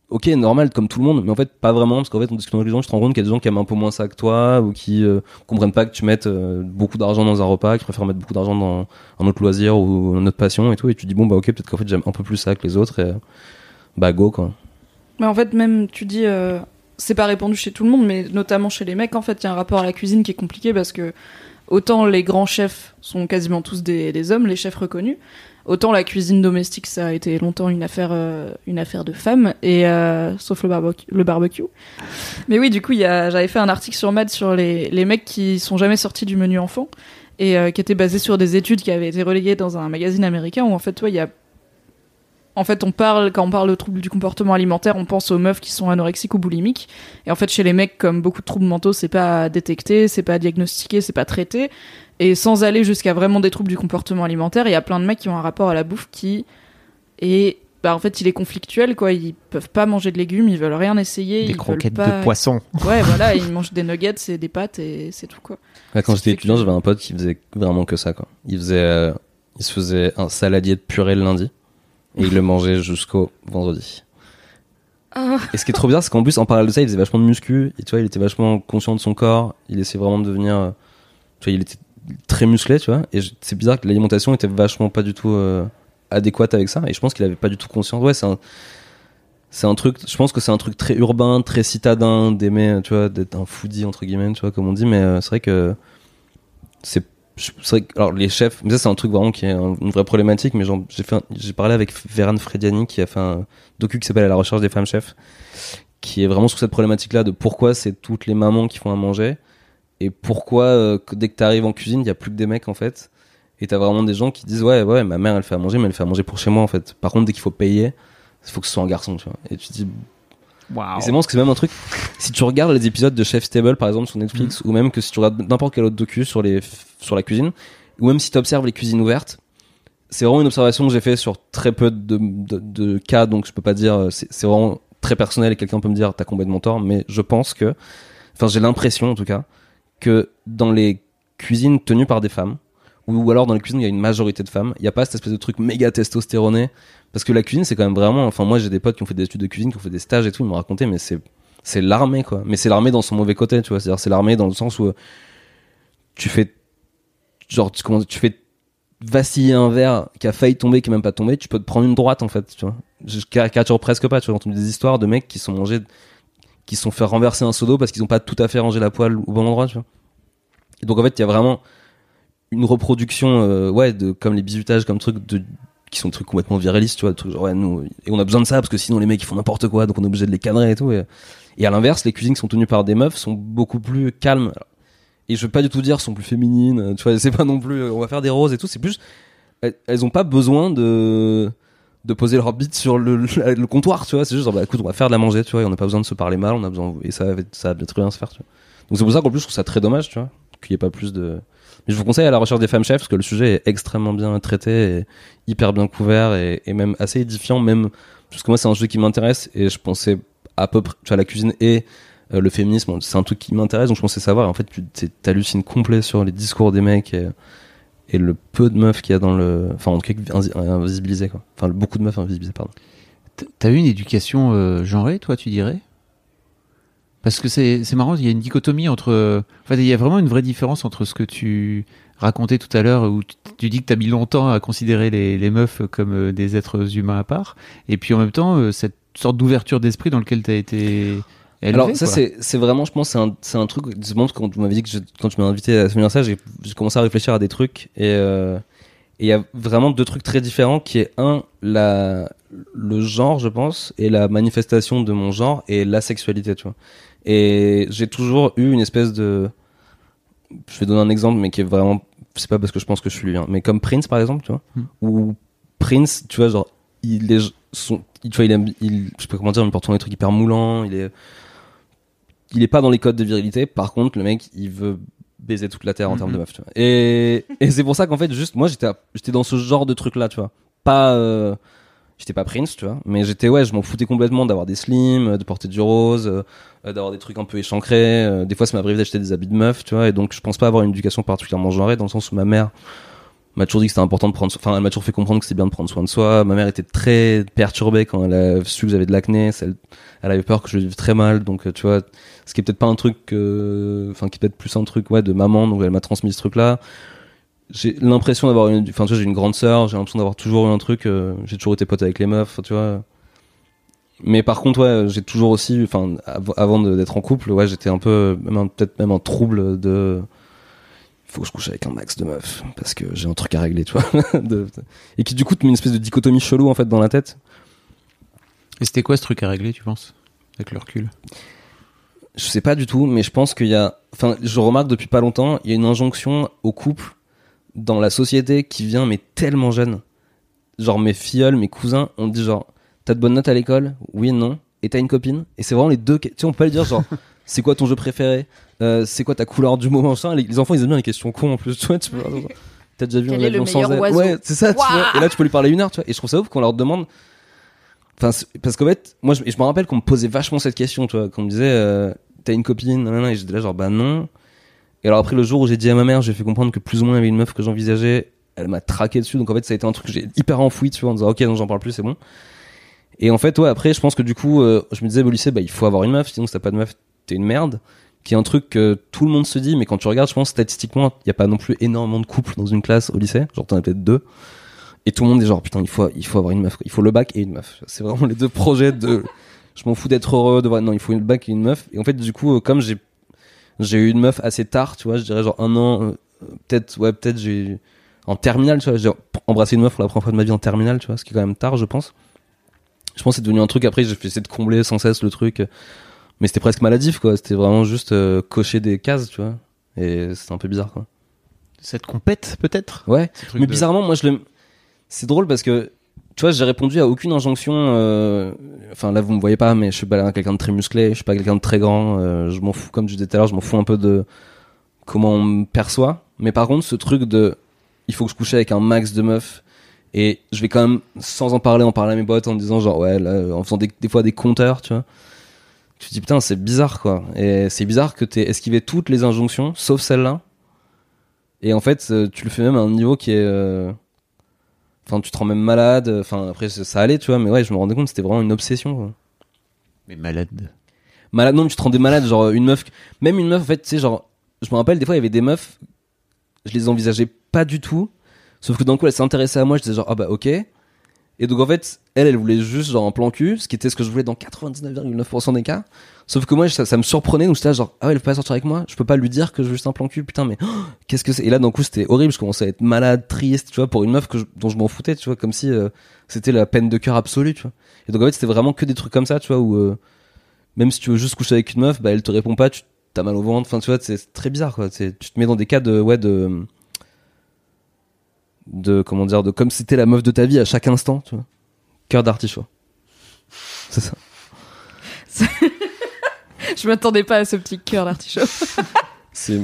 ok, normal, comme tout le monde, mais en fait, pas vraiment, parce qu'en fait, en discutant avec les gens, tu te rends compte qu'il y a des gens qui aiment un peu moins ça que toi, ou qui euh, comprennent pas que tu mettes euh, beaucoup d'argent dans un repas, qui préfèrent mettre beaucoup d'argent dans un autre loisir ou une autre passion et tout, et tu dis, bon, bah ok, peut-être qu'en fait, j'aime un peu plus ça que les autres, et euh, bah go, quoi. Mais en fait, même, tu dis, euh, c'est pas répandu chez tout le monde, mais notamment chez les mecs, en fait, il y a un rapport à la cuisine qui est compliqué parce que autant les grands chefs sont quasiment tous des, des hommes, les chefs reconnus, autant la cuisine domestique, ça a été longtemps une affaire, euh, une affaire de femmes, et euh, sauf le barbecue. Mais oui, du coup, j'avais fait un article sur Mad sur les, les mecs qui sont jamais sortis du menu enfant et euh, qui était basé sur des études qui avaient été relayées dans un magazine américain où en fait, toi, il y a en fait, on parle, quand on parle de troubles du comportement alimentaire, on pense aux meufs qui sont anorexiques ou boulimiques. Et en fait, chez les mecs, comme beaucoup de troubles mentaux, c'est pas détecté, c'est pas diagnostiqué, c'est pas traité. Et sans aller jusqu'à vraiment des troubles du comportement alimentaire, il y a plein de mecs qui ont un rapport à la bouffe qui est, bah, en fait, il est conflictuel, quoi. Ils peuvent pas manger de légumes, ils veulent rien essayer. Des ils croquettes veulent pas... de poisson. Ouais, voilà, ils mangent des nuggets et des pâtes et c'est tout, quoi. Ouais, quand j'étais étudiant, j'avais un pote qui faisait vraiment que ça, quoi. Il faisait, euh, il se faisait un saladier de purée le lundi. Et il le mangeait jusqu'au vendredi. Ah. Et ce qui est trop bizarre, c'est qu'en plus, en parallèle de ça, il faisait vachement de muscu. Et tu vois, il était vachement conscient de son corps. Il essayait vraiment de devenir, euh, tu vois, il était très musclé, tu vois. Et c'est bizarre que l'alimentation était vachement pas du tout euh, adéquate avec ça. Et je pense qu'il avait pas du tout conscience. Ouais, c'est un, c'est un truc, je pense que c'est un truc très urbain, très citadin, d'aimer, tu vois, d'être un foodie, entre guillemets, tu vois, comme on dit. Mais euh, c'est vrai que c'est vrai que, alors les chefs mais ça c'est un truc vraiment qui est un- une vraie problématique mais j'ai j'ai parlé avec Véran Frediani qui a fait un docu qui s'appelle à la recherche des femmes chefs qui est vraiment sur cette problématique là de pourquoi c'est toutes les mamans qui font à manger et pourquoi euh, que dès que t'arrives en cuisine il y a plus que des mecs en fait? Et t'as vraiment des gens qui disent ouais ouais ma mère elle fait à manger mais elle fait à manger pour chez moi en fait par contre dès qu'il faut payer il faut que ce soit un garçon tu vois et tu te dis et c'est marrant parce que c'est même un truc. Si tu regardes les épisodes de Chef's Table par exemple sur Netflix, ou même que si tu regardes n'importe quel autre docu sur les sur la cuisine, ou même si tu observes les cuisines ouvertes, c'est vraiment une observation que j'ai fait sur très peu de, de, de cas, donc je peux pas dire. euh, C'est c'est vraiment très personnel et quelqu'un peut me dire t'as complètement tort, mais je pense que, enfin j'ai l'impression en tout cas que dans les cuisines tenues par des femmes, ou, alors dans les cuisines il y a une majorité de femmes, il n'y a pas cette espèce de truc méga testostéroné parce que la cuisine, c'est quand même vraiment. Enfin, moi, j'ai des potes qui ont fait des études de cuisine, qui ont fait des stages et tout. Ils m'ont raconté, mais c'est c'est l'armée, quoi. Mais c'est l'armée dans son mauvais côté, tu vois. C'est-à-dire, c'est l'armée dans le sens où euh, tu fais genre tu, comment, tu fais vaciller un verre qui a failli tomber, qui est même pas tombé. Tu peux te prendre une droite, en fait, tu vois. Je caricature presque pas. Tu vois, entendu des histoires de mecs qui sont mangés, qui se sont fait renverser un seau d'eau parce qu'ils ont pas tout à fait rangé la poêle au bon endroit, tu vois. Donc en fait, il y a vraiment une reproduction, euh, ouais, de comme les bisutages, comme truc de qui sont des trucs complètement virilistes, tu vois, des trucs genre, ouais, nous, et on a besoin de ça parce que sinon les mecs ils font n'importe quoi, donc on est obligé de les cadrer et tout. Et, et à l'inverse, les cuisines qui sont tenues par des meufs sont beaucoup plus calmes. Et je veux pas du tout dire sont plus féminines tu vois c'est pas non plus euh, on va faire des roses et tout c'est plus elles, elles ont pas besoin de de poser leur bite sur le, comptoir tu vois. C'est juste bah écoute on va faire de la manger tu vois et on n'a pas besoin de se parler mal on a besoin et ça ça va très bien se faire tu vois. Donc c'est pour ça qu'en plus je trouve ça très dommage tu vois qu'il y ait pas plus de mais je vous conseille à la recherche des femmes chefs parce que le sujet est extrêmement bien traité et hyper bien couvert et, et même assez édifiant même parce que moi c'est un sujet qui m'intéresse et je pensais à peu près tu vois la cuisine et euh, le féminisme c'est un truc qui m'intéresse donc je pensais savoir en fait tu t'hallucines complet sur les discours des mecs et, et le peu de meufs qu'il y a dans le enfin en tout cas invi- invisibilisées quoi enfin beaucoup de meufs invisibilisées pardon T'as eu une éducation euh, genrée, toi, tu dirais? Parce que c'est marrant, il y a une dichotomie entre. euh, Enfin, il y a vraiment une vraie différence entre ce que tu racontais tout à l'heure, où tu, tu dis que t'as mis longtemps à considérer les, les meufs comme euh, des êtres humains à part, et puis en même temps, euh, cette sorte d'ouverture d'esprit dans lequel t'as été. Élevé, Alors ça c'est vraiment je pense c'est un un truc justement quand tu m'avais dit que je- quand tu m'as invité à venir ça j'ai commencé à réfléchir à des trucs et euh, et il y a vraiment deux trucs très différents qui est un la le genre je pense et la manifestation de mon genre et la sexualité tu vois et j'ai toujours eu une espèce de je vais donner un exemple mais qui est vraiment c'est pas parce que je pense que je suis lui hein, mais comme Prince par exemple tu vois Hmm. où Prince tu vois genre il est son tu vois il aime il je sais pas comment dire il porte des trucs hyper moulants il est il est pas dans les codes de virilité. Par contre, le mec, il veut baiser toute la terre en Mhm. termes de meuf, tu vois. Et, et c'est pour ça qu'en fait, juste, moi, j'étais dans ce genre de truc là, tu vois. Pas, euh, j'étais pas Prince, tu vois. Mais j'étais, ouais, je m'en foutais complètement d'avoir des slims, de porter du rose, euh, d'avoir des trucs un peu échancrés. euh, des fois, ça m'arrive d'acheter des habits de meuf, tu vois. Et donc, je pense pas avoir une éducation particulièrement genrée dans le sens où ma mère m'a toujours dit que c'était important de prendre enfin elle m'a toujours fait comprendre que c'était bien de prendre soin de soi. Ma mère était très perturbée quand elle a su que j'avais de l'acné. Elle, elle avait peur que je vive très mal. Donc euh, tu vois ce qui est peut-être pas un truc euh, enfin qui est peut-être plus un truc ouais de maman. Donc elle m'a transmis ce truc là j'ai l'impression d'avoir une enfin tu vois j'ai une grande sœur. J'ai l'impression d'avoir toujours eu un truc euh, j'ai toujours été pote avec les meufs tu vois. Mais par contre ouais j'ai toujours aussi enfin av- avant d'être en couple ouais j'étais un peu même peut-être même en trouble de faut que je couche avec un max de meufs parce que j'ai un truc à régler tu vois de- et qui du coup te met une espèce de dichotomie chelou en fait dans la tête Et c'était quoi ce truc à régler, tu penses Avec le recul? Je sais pas du tout, mais je pense qu'il y a, enfin, je remarque depuis pas longtemps, il y a une injonction au couple dans la société qui vient mais tellement jeune. Genre mes filleuls, mes cousins, on dit genre, t'as de bonnes notes à l'école? Oui, non. Et t'as une copine? Et c'est vraiment les deux. Tu sais, on peut lui dire genre, c'est quoi ton jeu préféré? Euh, C'est quoi ta couleur du moment? Les, les enfants, ils aiment bien les questions cons en plus. Tu vois, tu peux T'as déjà vu Quel un avion sans aile Ouais, c'est ça. Tu vois. Et là, tu peux lui parler une heure. Tu vois. Et je trouve ça ouf qu'on leur demande. Enfin, parce qu'en fait, moi, je, me rappelle qu'on me posait vachement cette question, tu vois, qu'on me disait, euh, t'as une copine, nanana, et j'étais là genre, bah non. Et alors après, le jour où j'ai dit à ma mère, j'ai fait comprendre que plus ou moins il y avait une meuf que j'envisageais, elle m'a traqué dessus, donc en fait, ça a été un truc que j'ai hyper enfoui, tu vois, en disant, ok, non, j'en parle plus, c'est bon. Et en fait, ouais, après, je pense que du coup, euh, je me disais, au lycée, bah, il faut avoir une meuf, sinon si t'as pas de meuf, t'es une merde. Qui est un truc que tout le monde se dit, mais quand tu regardes, je pense, statistiquement, il y a pas non plus énormément de couples dans une classe au lycée. Genre, t'en as peut-être deux. Et tout le monde est genre, putain, il faut, il faut avoir une meuf. Il faut le bac et une meuf. C'est vraiment les deux projets de, je m'en fous d'être heureux, de voir, non, il faut une bac et une meuf. Et en fait, du coup, euh, comme j'ai, j'ai eu une meuf assez tard, tu vois, je dirais genre un an, euh, peut-être, ouais, peut-être j'ai, en terminale, tu vois, j'ai embrassé une meuf pour la première fois de ma vie en terminale, tu vois, ce qui est quand même tard, je pense. Je pense que c'est devenu un truc, après, j'ai essayer de combler sans cesse le truc. Mais c'était presque maladif, quoi. C'était vraiment juste euh, cocher des cases, tu vois. Et c'était un peu bizarre, quoi. Cette compète, peut-être? Ouais. Mais de- bizarrement, moi, je le. C'est drôle parce que, tu vois, j'ai répondu à aucune injonction. euh, Enfin, là, vous me voyez pas, mais je suis pas quelqu'un de très musclé, je suis pas quelqu'un de très grand. euh, je m'en fous, comme je disais tout à l'heure, je m'en fous un peu de comment on me perçoit. Mais par contre, ce truc de. Il faut que je couche avec un max de meufs. Et je vais quand même, sans en parler, en parler à mes potes en me disant, genre, ouais, là, en faisant des, des fois des compteurs, tu vois. Tu te dis, putain, c'est bizarre, quoi. Et c'est bizarre que t'aies esquivé toutes les injonctions, sauf celle-là. Et en fait, euh, tu le fais même à un niveau qui est. euh, Enfin, tu te rends même malade. Enfin, après, ça allait, tu vois, mais ouais, je me rendais compte c'était vraiment une obsession, quoi. Mais malade. Malade, non, mais tu te rendais malade, genre une meuf. Même une meuf, en fait, tu sais, genre. Je me rappelle, des fois, il y avait des meufs, je les envisageais pas du tout. Sauf que d'un coup, elle s'intéressait à moi, je disais genre, ah bah ok. Et donc, en fait, elle, elle voulait juste genre un plan cul, ce qui était ce que je voulais dans 99,9% des cas. Sauf que moi, ça, ça me surprenait, donc j'étais là, genre, ah ouais, elle peut pas sortir avec moi, je peux pas lui dire que je veux juste un plan cul, putain, mais oh, qu'est-ce que c'est? Et là, d'un coup, c'était horrible, je commençais à être malade, triste, tu vois, pour une meuf que je- dont je m'en foutais, tu vois, comme si euh, c'était la peine de cœur absolue, tu vois. Et donc, en fait, c'était vraiment que des trucs comme ça, tu vois, où euh, même si tu veux juste coucher avec une meuf, bah, elle te répond pas, tu t'as mal au ventre. Enfin, tu vois, c'est très bizarre, quoi. Tu te mets dans des cas de, ouais, de, de, comment dire, de comme c'était la meuf de ta vie à chaque instant, tu vois. Cœur d'artichaut. C'est ça. Je m'attendais pas à ce petit cœur d'artichaut. C'est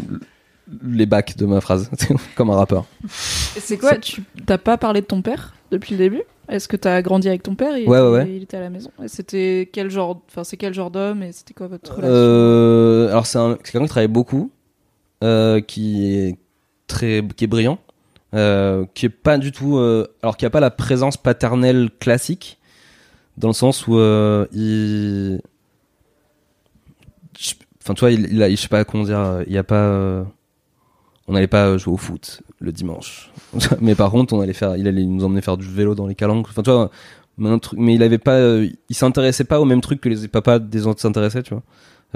les bacs de ma phrase. comme un rappeur. Et C'est quoi Tu t'as pas parlé de ton père depuis le début? Est-ce que t'as grandi avec ton père? Il Ouais, était, ouais, ouais. Il était à la maison. Et c'était quel genre Enfin, c'est quel genre d'homme et c'était quoi votre relation? Euh, alors c'est un- c'est quelqu'un qui travaille beaucoup, euh, qui est très, qui est brillant, euh, qui est pas du tout, euh, alors qui a pas la présence paternelle classique, dans le sens où euh, il, enfin tu vois, il, il a, je sais pas comment dire, il y a pas, on n'allait pas jouer au foot le dimanche, mais par contre on allait faire, il allait nous emmener faire du vélo dans les calanques, enfin tu vois. Mais, truc- mais il avait pas, il s'intéressait pas au même truc que les papas des autres s'intéressaient, tu vois.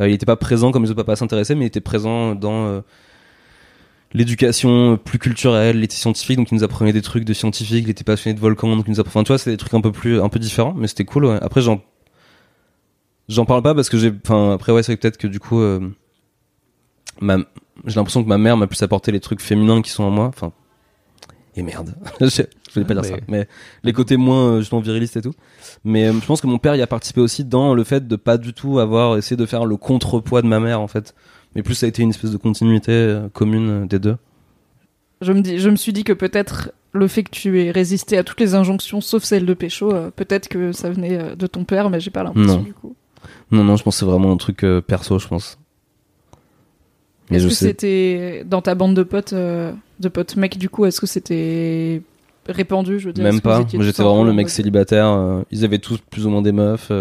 Il était pas présent comme les autres papas s'intéressaient, mais il était présent dans l'éducation plus culturelle, il était scientifique, donc il nous apprenait des trucs de scientifique, il était passionné de volcans, donc il nous apprenait, enfin, tu vois, c'est des trucs un peu plus, un peu différents, mais c'était cool, ouais. Après, j'en, j'en parle pas parce que j'ai, enfin, après, ouais, c'est peut-être que du coup, euh, ma, j'ai l'impression que ma mère m'a plus apporté les trucs féminins qui sont en moi, enfin, et merde, je, je voulais pas dire mais- ça, mais les côtés moins, euh, justement, virilistes et tout. Mais euh, je pense que mon père y a participé aussi dans le fait de pas du tout avoir essayé de faire le contrepoids de ma mère, en fait. Mais plus ça a été une espèce de continuité euh, commune euh, des deux. je, me dis, je me suis dit que peut-être le fait que tu aies résisté à toutes les injonctions sauf celle de Pécho, euh, peut-être que ça venait euh, de ton père, mais j'ai pas l'impression Non. du coup. Non, non, je pense que c'est vraiment un truc euh, perso, je pense. Est-ce que c'était dans ta bande de potes, de potes mecs du coup, est-ce que c'était répandu Je veux dire, Même pas. j'étais vraiment le mec célibataire. ils avaient tous plus ou moins des meufs.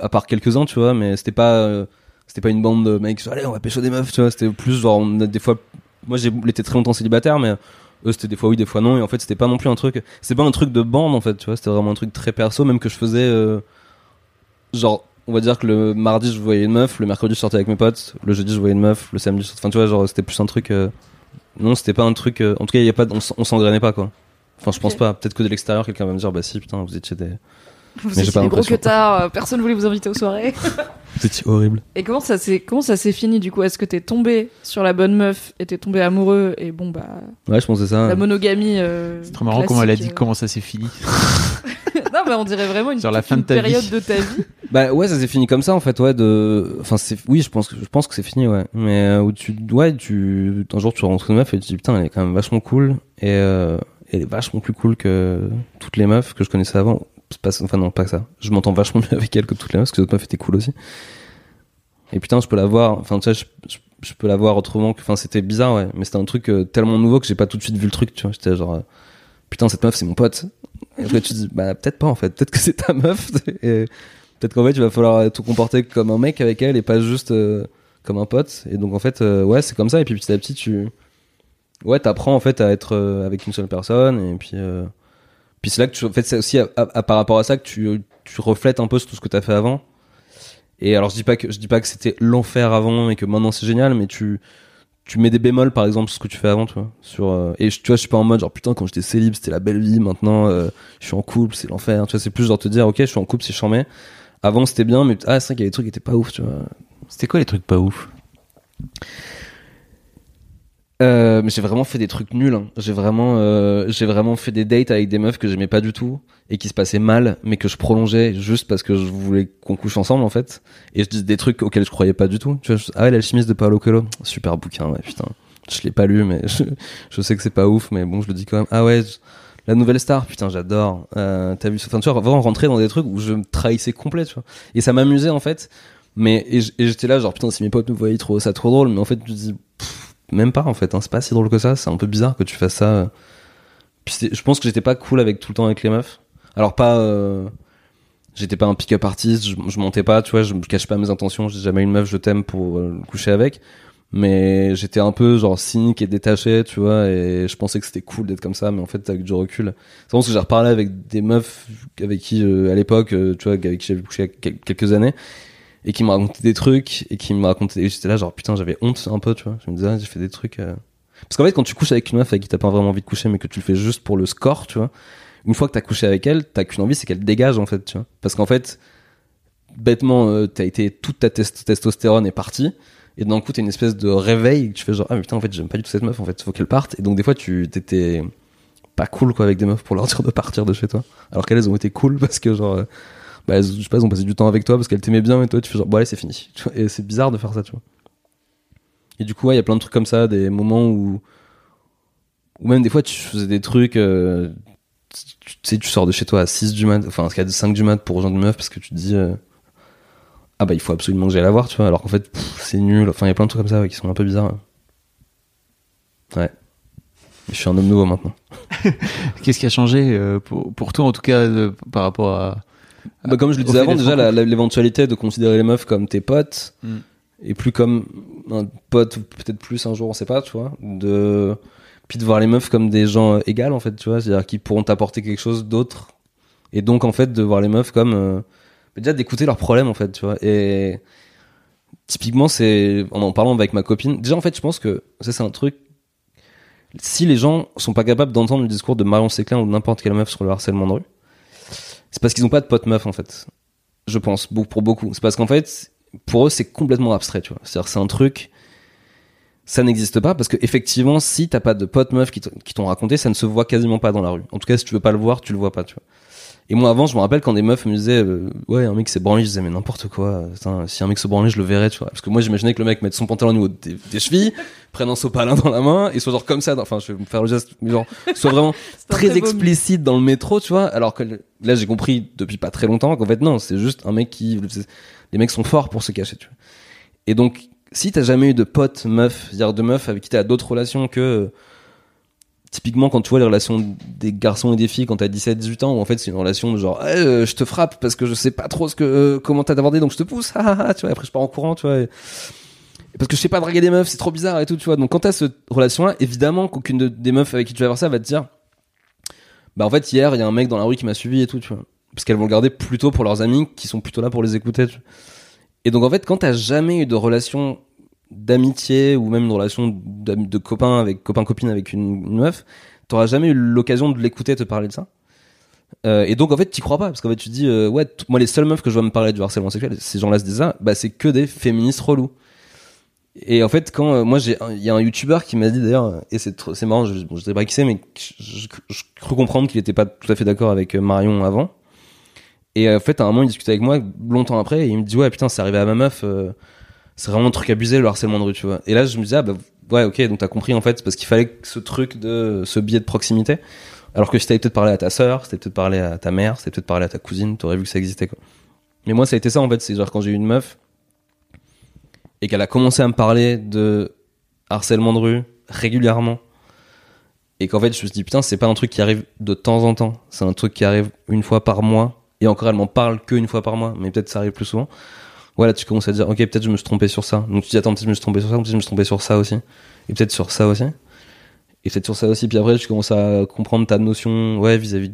À part quelques-uns, tu vois, mais c'était pas, euh, c'était pas une bande de mecs. Allez, on va pécho des meufs, tu vois. C'était plus genre, on a des fois. Moi, j'ai été très longtemps célibataire, mais eux, c'était des fois oui, des fois non. Et en fait, c'était pas non plus un truc. C'était pas un truc de bande, en fait, tu vois. C'était vraiment un truc très perso, même que je faisais. euh, genre, on va dire que le mardi, je voyais une meuf, le mercredi, je sortais avec mes potes, le jeudi, je voyais une meuf, le samedi, je sortais. Enfin, tu vois, genre, c'était plus un truc. euh, Non, c'était pas un truc. euh, En tout cas, il y a pas, on on s'engrainait pas, quoi. Enfin, je pense pas. Peut-être que de l'extérieur, quelqu'un va me dire, bah si, putain, vous étiez des. Vous étiez des gros queutards, euh, personne voulait vous inviter aux soirées. Vous étiez horrible. Et comment ça s'est comment ça s'est fini du coup? Est-ce que t'es tombé sur la bonne meuf et t'es tombé amoureux et bon bah Ouais, je pensais ça. la monogamie euh, C'est trop marrant comment elle a dit classique, comment ça s'est fini. euh, non mais on dirait vraiment une, Sur la toute fin de vie. période de ta vie. Bah ouais, ça s'est fini comme ça en fait, ouais. De, enfin c'est, oui, je pense que je pense que c'est fini, ouais. Mais euh, où tu, ouais, tu, un jour tu rencontres une meuf et tu te dis putain, elle est quand même vachement cool et euh, elle est vachement plus cool que toutes les meufs que je connaissais avant. Pas, enfin non, pas que ça. Je m'entends vachement mieux avec elle que toutes les meufs parce que les autres meufs étaient cool aussi. Et putain, je peux la voir. Enfin, tu sais, je, peux la voir autrement. que- Enfin, c'était bizarre, ouais. Mais c'était un truc euh, tellement nouveau que j'ai pas tout de suite vu le truc. Tu vois, j'étais genre, euh, putain, cette meuf, c'est mon pote. Et après, tu te dis, bah peut-être pas en fait. Peut-être que c'est ta meuf. Et peut-être qu'en fait, il va falloir te comporter comme un mec avec elle et pas juste euh, comme un pote. Et donc en fait, ouais, c'est comme ça. Et puis petit à petit, tu, ouais, t'apprends en fait à être avec une seule personne. Et puis, puis c'est là que tu, en fait, c'est aussi à- à- par rapport à ça que tu, tu reflètes un peu tout ce que t'as fait avant. Et alors je dis pas que je dis pas que c'était l'enfer avant et que maintenant c'est génial, mais tu tu mets des bémols par exemple sur ce que tu fais avant, tu vois. Sur euh, et je, tu vois, je suis pas en mode genre putain quand j'étais célib c'était la belle vie, maintenant euh, je suis en couple c'est l'enfer. Tu vois, c'est plus genre te dire ok je suis en couple c'est chambé. Avant c'était bien, mais ah c'est vrai qu'il y avait des trucs qui étaient pas ouf, tu vois. C'était quoi les trucs pas ouf? Euh, mais j'ai vraiment fait des trucs nuls. hein. J'ai vraiment, euh, j'ai vraiment fait des dates avec des meufs que j'aimais pas du tout et qui se passaient mal, mais que je prolongeais juste parce que je voulais qu'on couche ensemble en fait. Et je dis des trucs auxquels je croyais pas du tout. Tu vois, je- ah ouais, l'alchimiste de Paolo Coelho, super bouquin, ouais putain. Je l'ai pas lu, mais je, sais que c'est pas ouf, mais bon, je le dis quand même. Ah ouais, la nouvelle star, putain, j'adore. Euh, T'as vu, enfin tu vois, vraiment rentrer dans des trucs où je me trahissais complet, tu vois. Et ça m'amusait en fait. Mais et j'étais là genre putain si mes potes nous voyaient trop ça trop drôle, mais en fait tu dis même pas en fait, hein, c'est pas si drôle que ça. C'est un peu bizarre que tu fasses ça. Puis je pense que j'étais pas cool avec tout le temps avec les meufs. Alors pas, euh, j'étais pas un pick-up artiste, je, montais pas, tu vois, je, je cache pas mes intentions. J'ai jamais une meuf je t'aime pour euh, coucher avec. Mais j'étais un peu genre cynique et détaché, tu vois, et je pensais que c'était cool d'être comme ça, mais en fait avec du recul. C'est parce que j'ai reparlé avec des meufs avec qui euh, à l'époque, euh, tu vois, avec qui j'avais couché il y a quel- quelques années et qui me racontaient des trucs et qui me racontaient et j'étais là genre putain j'avais honte un peu tu vois je me disais ah, j'ai fait des trucs euh. parce qu'en fait quand tu couches avec une meuf avec qui t'as pas vraiment envie de coucher mais que tu le fais juste pour le score tu vois une fois que t'as couché avec elle t'as qu'une envie c'est qu'elle dégage en fait tu vois parce qu'en fait bêtement, euh, t'as été toute ta test- testostérone est partie. Et d'un coup, t'as une espèce de réveil. que Tu fais genre, ah, mais putain, en fait, j'aime pas du tout cette meuf. En fait, faut qu'elle parte. Et donc, des fois, tu t'étais pas cool, quoi, avec des meufs pour leur dire de partir de chez toi. Alors qu'elles, elles ont été cool parce que, genre, euh, bah, je sais pas, elles ont passé du temps avec toi parce qu'elles t'aimaient bien. Et toi, tu fais genre, bon, allez, c'est fini. Et c'est bizarre de faire ça, tu vois. Et du coup, ouais, il y a plein de trucs comme ça, des moments où, ou même des fois, tu faisais des trucs, euh, tu sais, tu sors de chez toi à 6 du mat, enfin, à 5 du mat pour rejoindre une meuf parce que tu te dis, euh, ah bah, il faut absolument que j'aille la voir, tu vois, alors qu'en fait, c'est nul. Enfin, il y a plein de trucs comme ça ouais, qui sont un peu bizarres. Ouais. Je suis un homme nouveau maintenant. Qu'est-ce qui a changé euh, pour, pour toi, en tout cas, par rapport à. Bah, comme je le disais avant, déjà, l'éventualité de considérer les meufs comme tes potes, Mm. et plus comme un pote, ou peut-être plus un jour, on sait pas, tu vois, de, puis de voir les meufs comme des gens euh, égales, en fait, tu vois, c'est-à-dire qui pourront t'apporter quelque chose d'autre. Et donc, en fait, de voir les meufs comme, euh, déjà d'écouter leurs problèmes, en fait, tu vois, et typiquement, c'est, en en parlant avec ma copine, déjà, en fait, je pense que ça, c'est un truc, si les gens sont pas capables d'entendre le discours de Marion Séclin ou de n'importe quelle meuf sur le harcèlement de rue, c'est parce qu'ils ont pas de potes meufs en fait. Je pense, pour beaucoup. C'est parce qu'en fait, pour eux, c'est complètement abstrait, tu vois. C'est-à-dire, c'est un truc, ça n'existe pas parce que effectivement, si t'as pas de potes meufs qui t'ont raconté, ça ne se voit quasiment pas dans la rue. En tout cas, si tu veux pas le voir, tu le vois pas, tu vois. Et moi, avant, je me rappelle quand des meufs me disaient, euh, ouais, un mec s'est branlé, je disais, mais n'importe quoi. Putain, si un mec se branlait, je le verrais, tu vois. Parce que moi, j'imaginais que le mec mette son pantalon au niveau des, des chevilles, prenne un sopalin dans la main et soit genre comme ça. Enfin, je vais me faire le geste, mais genre, soit vraiment très explicite dans le métro, tu vois. Alors que là, j'ai compris depuis pas très longtemps qu'en fait, non, c'est juste un mec qui. Les mecs sont forts pour se cacher, tu vois. Et donc, si t'as jamais eu de potes meufs, c'est-à-dire de meufs avec qui t'as d'autres relations que. euh, Typiquement, quand tu vois les relations des garçons et des filles quand t'as 17-18 ans, où en fait c'est une relation de genre, Eh, euh, je te frappe parce que je sais pas trop ce que, euh, comment t'as abordé, donc je te pousse, ah, ah, ah, tu vois, après je pars en courant, tu vois. et- parce que je sais pas draguer des meufs, c'est trop bizarre et tout, tu vois. Donc quand t'as cette relation-là, évidemment qu'aucune de- des meufs avec qui tu vas voir ça va te dire, bah en fait hier il y a un mec dans la rue qui m'a suivi et tout, tu vois. Parce qu'elles vont le garder plutôt pour leurs amis qui sont plutôt là pour les écouter. tu vois. Et donc en fait quand t'as jamais eu de relation d'amitié ou même de relation de copain avec copain copine avec une, une meuf, t'auras jamais eu l'occasion de l'écouter te parler de ça? Euh, et donc en fait t'y crois pas parce qu'en fait tu dis euh, ouais moi les seules meufs que je vois me parler du harcèlement sexuel ces gens-là se disent ça bah c'est que des féministes relous et en fait, quand euh, moi j'ai, il y a un YouTuber qui m'a dit d'ailleurs, et c'est c'est marrant, je, bon, je sais pas qui c'est, mais je, je, cru comprendre qu'il était pas tout à fait d'accord avec Marion avant. Et en fait, à un moment, il discutait avec moi longtemps après, et il me dit ouais putain, c'est arrivé à ma meuf, c'est vraiment un truc abusé le harcèlement de rue, tu vois. Et là, je me disais ah bah ouais ok, donc t'as compris en fait, parce qu'il fallait ce truc de ce biais de proximité. Alors que si t'avais peut-être parlé à ta sœur, si t'avais peut-être parlé à ta mère, si t'avais peut-être parlé à ta cousine, t'aurais vu que ça existait quoi. Mais moi, ça a été ça en fait, c'est genre quand j'ai eu une meuf et qu'elle a commencé à me parler de harcèlement de rue régulièrement et qu'en fait je me suis dit putain c'est pas un truc qui arrive de temps en temps c'est un truc qui arrive une fois par mois et encore elle m'en parle que une fois par mois mais peut-être ça arrive plus souvent voilà tu commences à dire ok peut-être je me suis trompé sur ça. Donc tu dis attends peut-être je me suis trompé sur ça peut-être je me suis trompé sur ça aussi. Et peut-être sur ça aussi. Et peut-être sur ça aussi. Puis après tu commences à comprendre ta notion ouais vis-à-vis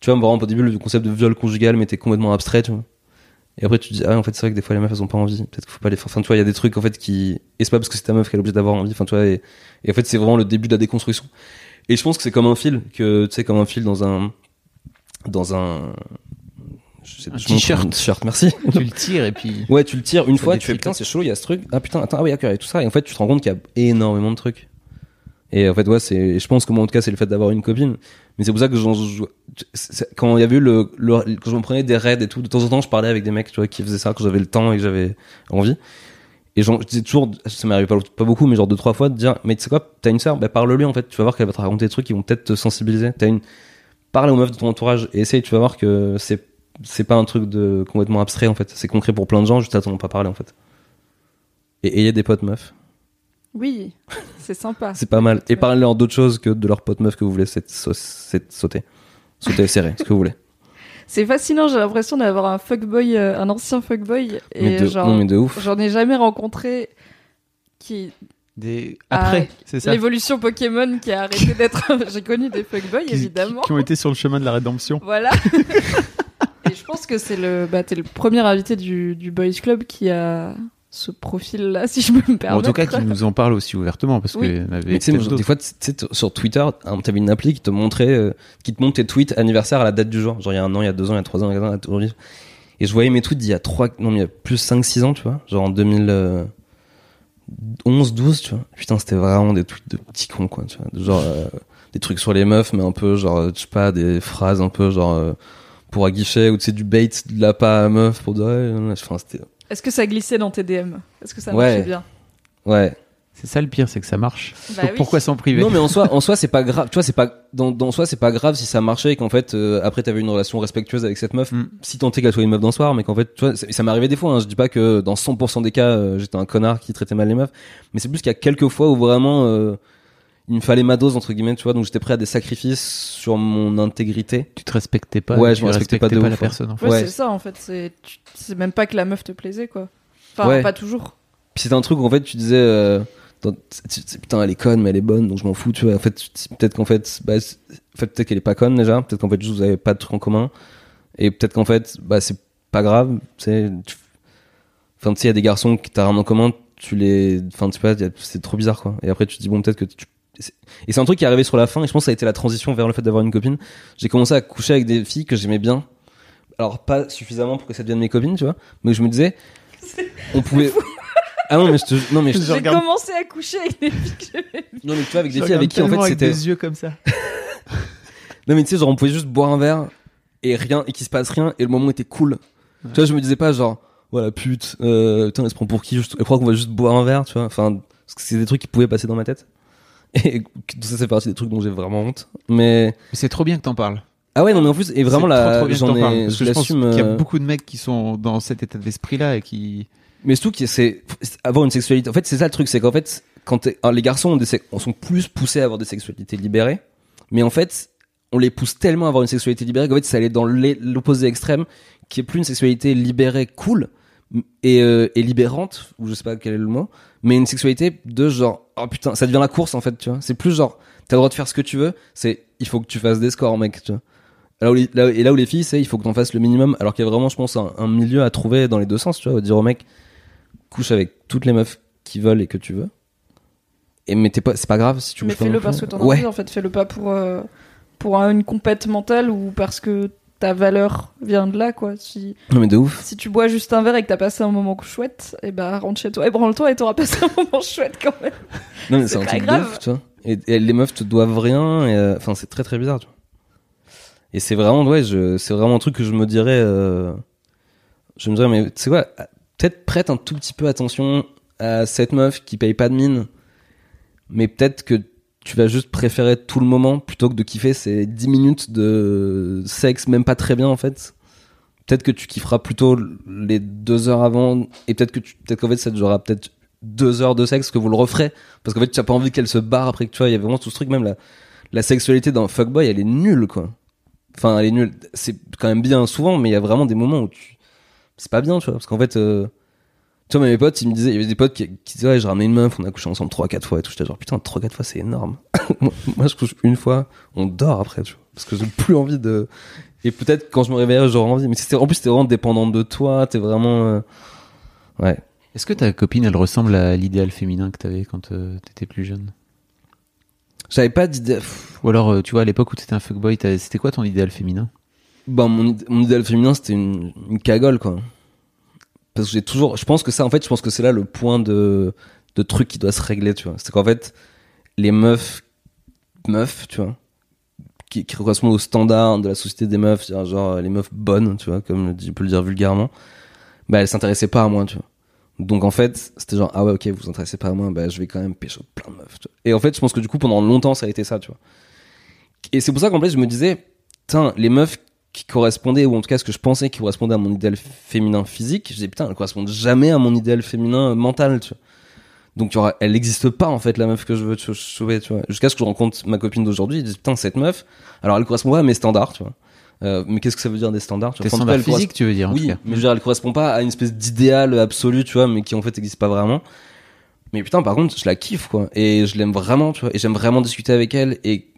tu vois par exemple au début le concept de viol conjugal m'était complètement abstrait tu vois. Et après tu dis ah en fait c'est vrai que des fois les meufs elles ont pas envie. Peut-être qu'il faut pas les faire enfin tu vois il y a des trucs en fait qui et c'est pas parce que c'est ta meuf qu'elle est obligée d'avoir envie enfin tu vois et, et en fait c'est vraiment le début de la déconstruction. Et je pense que c'est comme un fil que tu sais comme un fil dans un dans un Un t-shirt. t-shirt merci. Tu le tires et puis. ouais tu le tires. Une fois tu fais putain c'est chaud il y a ce truc. Ah putain attends ah oui d'accord il y a tout ça. Et en fait tu te rends compte qu'il y a énormément de trucs. Et en fait ouais c'est je pense que moi en tout cas c'est le fait d'avoir une copine. Mais c'est pour ça que j'en quand il y avait eu le, le quand je me prenais des raids et tout de temps en temps je parlais avec des mecs tu vois qui faisaient ça quand j'avais le temps et que j'avais envie. Et je disais toujours ça m'arrive pas, pas beaucoup mais genre deux trois fois de dire mais tu sais quoi t'as une sœur? Bah parle lui en fait. Tu vas voir qu'elle va te raconter des trucs qui vont peut-être te sensibiliser. T'as une parle aux meufs de ton entourage et essaye tu vas voir que c'est c'est pas un truc de complètement abstrait en fait c'est concret pour plein de gens juste à t'en pas parler en fait et ayez des potes meufs Oui, c'est sympa. c'est pas mal. Et parlez-leur d'autre chose que de leur pote meuf que vous voulez sauter. Sauter, serrer, ce que vous voulez. C'est fascinant, j'ai l'impression d'avoir un fuckboy, euh, un ancien fuckboy. Et Mais de, genre, non, mais de ouf. j'en ai jamais rencontré qui. Des... Ah, Après, c'est ça. L'évolution Pokémon qui a arrêté d'être. j'ai connu des fuckboys, Qui- évidemment. Qui, qui ont été sur le chemin de la rédemption. Voilà. je pense que c'est le, bah, t'es le premier invité du, du Boys Club qui a ce profil-là, si je peux me Bon, permettre. en tout cas, qui nous en parle aussi ouvertement parce Oui. que avait des fois, tu sais, t- sur Twitter, hein, t'avais une appli qui te montrait, euh, qui te montre tes tweets anniversaire à la date du jour. Genre, il y a un an, il y a deux ans, il y a trois ans, il y a quatre ans, aujourd'hui. Et je voyais mes tweets d'il y a 3, non, mais il y a plus 5-6 ans, tu vois. Genre en 2011, 12, tu vois. Putain, c'était vraiment des tweets de petits cons, quoi, tu vois. Genre, euh, des trucs sur les meufs, mais un peu, genre, je sais pas, des phrases un peu, genre, euh, pour à guichet, ou tu sais, du bait de la pas à meuf pour dire, ouais, enfin, c'était, Est-ce que ça glissait dans tes DM Est-ce que ça Ouais. marchait bien? Ouais. C'est ça le pire, c'est que ça marche. Bah Donc oui. pourquoi s'en priver? Non, mais en soi, en soi, c'est pas grave. Tu vois, c'est pas dans, dans soi, c'est pas grave si ça marchait et qu'en fait, euh, après, t'avais une relation respectueuse avec cette meuf. Mm. Si tant est qu'elle soit une meuf d'un soir, mais qu'en fait, tu vois, ça, m'est arrivé des fois. Hein, je dis pas que dans 100% des cas, euh, j'étais un connard qui traitait mal les meufs, mais c'est plus qu'il y a quelques fois où vraiment, euh, il me fallait ma dose entre guillemets, tu vois. Donc j'étais prêt à des sacrifices sur mon intégrité. Tu te respectais pas. Ouais, je me respectais pas de la ouf, ouais. personne. En fait. Ouais, Ouais. c'est ça en fait. C'est c'est même pas que la meuf te plaisait quoi. Enfin, Ouais. pas toujours. Puis c'était un truc où en fait, tu disais. Euh, tu- tu- putain elle est conne mais elle est bonne donc je m'en fous tu vois en fait peut-être qu'en fait bah, c'est- en fait peut-être qu'elle est pas conne déjà peut-être qu'en fait juste vous avez pas de trucs en commun et peut-être qu'en fait bah c'est pas grave tu enfin tu sais il y a des garçons qui t'as rien en commun tu les enfin tu sais pas c'est trop bizarre quoi et après tu te dis bon peut-être que tu c'est- et c'est un truc qui est arrivé sur la fin et je pense que ça a été la transition vers le fait d'avoir une copine. J'ai commencé à coucher avec des filles que j'aimais bien. Alors pas suffisamment pour que ça devienne mes copines tu vois. Mais je me disais on pouvait ah non mais je te non mais J'ai regarde- commencé à coucher avec des filles que j'aimais. non mais tu vois avec des Je filles avec qui en fait c'était des yeux comme ça. Non mais tu sais genre on pouvait juste boire un verre et rien et qu'il se passe rien et le moment était cool. Tu vois je me disais pas genre voilà pute euh, putain elle se prend pour qui je je crois qu'on va juste boire un verre tu vois. Enfin parce que c'est des trucs qui pouvaient passer dans ma tête et tout ça c'est partie des trucs dont j'ai vraiment honte mais Mais c'est trop bien que t'en parles. ah ouais non mais en plus et vraiment là j'en parles, ai parce je que je pense l'assume qu'il y a euh, beaucoup de mecs qui sont dans cet état d'esprit-là et qui. mais surtout c'est c'est avoir une sexualité en fait c'est ça le truc c'est qu'en fait quand alors, les garçons ont des sex- sont plus poussés à avoir des sexualités libérées mais en fait on les pousse tellement à avoir une sexualité libérée qu'en fait ça allait dans l'opposé extrême qui est plus une sexualité libérée cool et, euh, et libérante ou je sais pas quel est le mot mais une sexualité de genre oh putain ça devient la course en fait tu vois. C'est plus genre t'as le droit de faire ce que tu veux c'est il faut que tu fasses des scores mec tu vois. Là où les- là- et là où les filles c'est il faut que t'en fasses le minimum alors qu'il y a vraiment je pense un, un milieu à trouver dans les deux sens tu vois dire au mec couche avec toutes les meufs qui veulent et que tu veux. Et mais t'es pas c'est pas grave si tu Mais fais-le parce que t'en as ouais. envie en fait. Fais-le pas pour euh, pour un- une compète mentale ou parce que ta valeur vient de là quoi. Si non mais de ouf si tu bois juste un verre et que t'as passé un moment chouette, et bah rentre chez toi et branle-toi et t'auras passé un moment chouette quand même. Non, mais C'est un truc de ouf, tu vois. Et, et les meufs te doivent rien. euh, Enfin, c'est très très bizarre, tu vois. Et c'est vraiment, ouais, c'est vraiment un truc que je me dirais. euh, je me dirais, mais tu sais quoi, peut-être prête un tout petit peu attention à cette meuf qui paye pas de mine, mais peut-être que tu vas juste préférer tout le moment plutôt que de kiffer ces 10 minutes de sexe, même pas très bien en fait. Peut-être que tu kifferas plutôt les deux heures avant, et peut-être que tu, peut-être qu'en fait ça durera peut-être deux heures de sexe que vous le referez. Parce qu'en fait tu as pas envie qu'elle se barre après que tu vois il y a vraiment tout ce truc même la la sexualité d'un fuckboy elle est nulle quoi. Enfin elle est nulle. C'est quand même bien souvent mais il y a vraiment des moments où tu c'est pas bien tu vois. Parce qu'en fait euh, tu vois mes potes ils me disaient il y avait des potes qui, qui disaient ouais j'ai ramené une meuf on a couché ensemble trois quatre fois et tout. J'étais genre putain trois quatre fois c'est énorme. Moi, moi, je couche une fois on dort après tu vois. Parce que j'ai plus envie de et peut-être quand je me réveillerai j'aurai envie. Mais c'était en plus t'es vraiment dépendant de toi t'es vraiment euh, ouais. Est-ce que ta copine, elle ressemble à l'idéal féminin que t'avais quand euh, t'étais plus jeune? J'avais pas d'idée. Pff, Ou alors, euh, tu vois, à l'époque où t'étais un fuckboy, c'était quoi ton idéal féminin? Bah, mon, id- mon idéal féminin, c'était une, une cagole, quoi. Parce que j'ai toujours, je pense que ça, en fait, je pense que c'est là le point de, de truc qui doit se régler, tu vois. C'est qu'en fait, les meufs, meufs, tu vois, qui, qui correspondent au standard de la société des meufs, genre les meufs bonnes, tu vois, comme je peux le dire vulgairement, bah, elles s'intéressaient pas à moi, tu vois. Donc en fait, c'était genre, ah ouais, ok, vous vous intéressez pas à moi, bah je vais quand même pécho plein de meufs. tu vois. Et en fait, je pense que du coup, pendant longtemps, ça a été ça, tu vois. Et c'est pour ça qu'en fait, je me disais, putain, les meufs qui correspondaient, ou en tout cas ce que je pensais qui correspondait à mon idéal féminin physique, je disais, putain, elles correspondent jamais à mon idéal féminin mental, tu vois. Donc y aura, elle n'existe pas en fait la meuf que je veux sauver, tu vois. Jusqu'à ce que je rencontre ma copine d'aujourd'hui, je dis putain cette meuf, alors elle correspond pas à mes standards, tu vois. Euh, mais qu'est-ce que ça veut dire des standards tu cas, standards elle physiques, tu veux dire, en oui, tout cas. mais je veux dire, elle correspond pas à une espèce d'idéal absolu, tu vois, mais qui en fait n'existe pas vraiment. Mais putain, par contre, je la kiffe, quoi. Et je l'aime vraiment, tu vois. Et j'aime vraiment discuter avec elle. Et,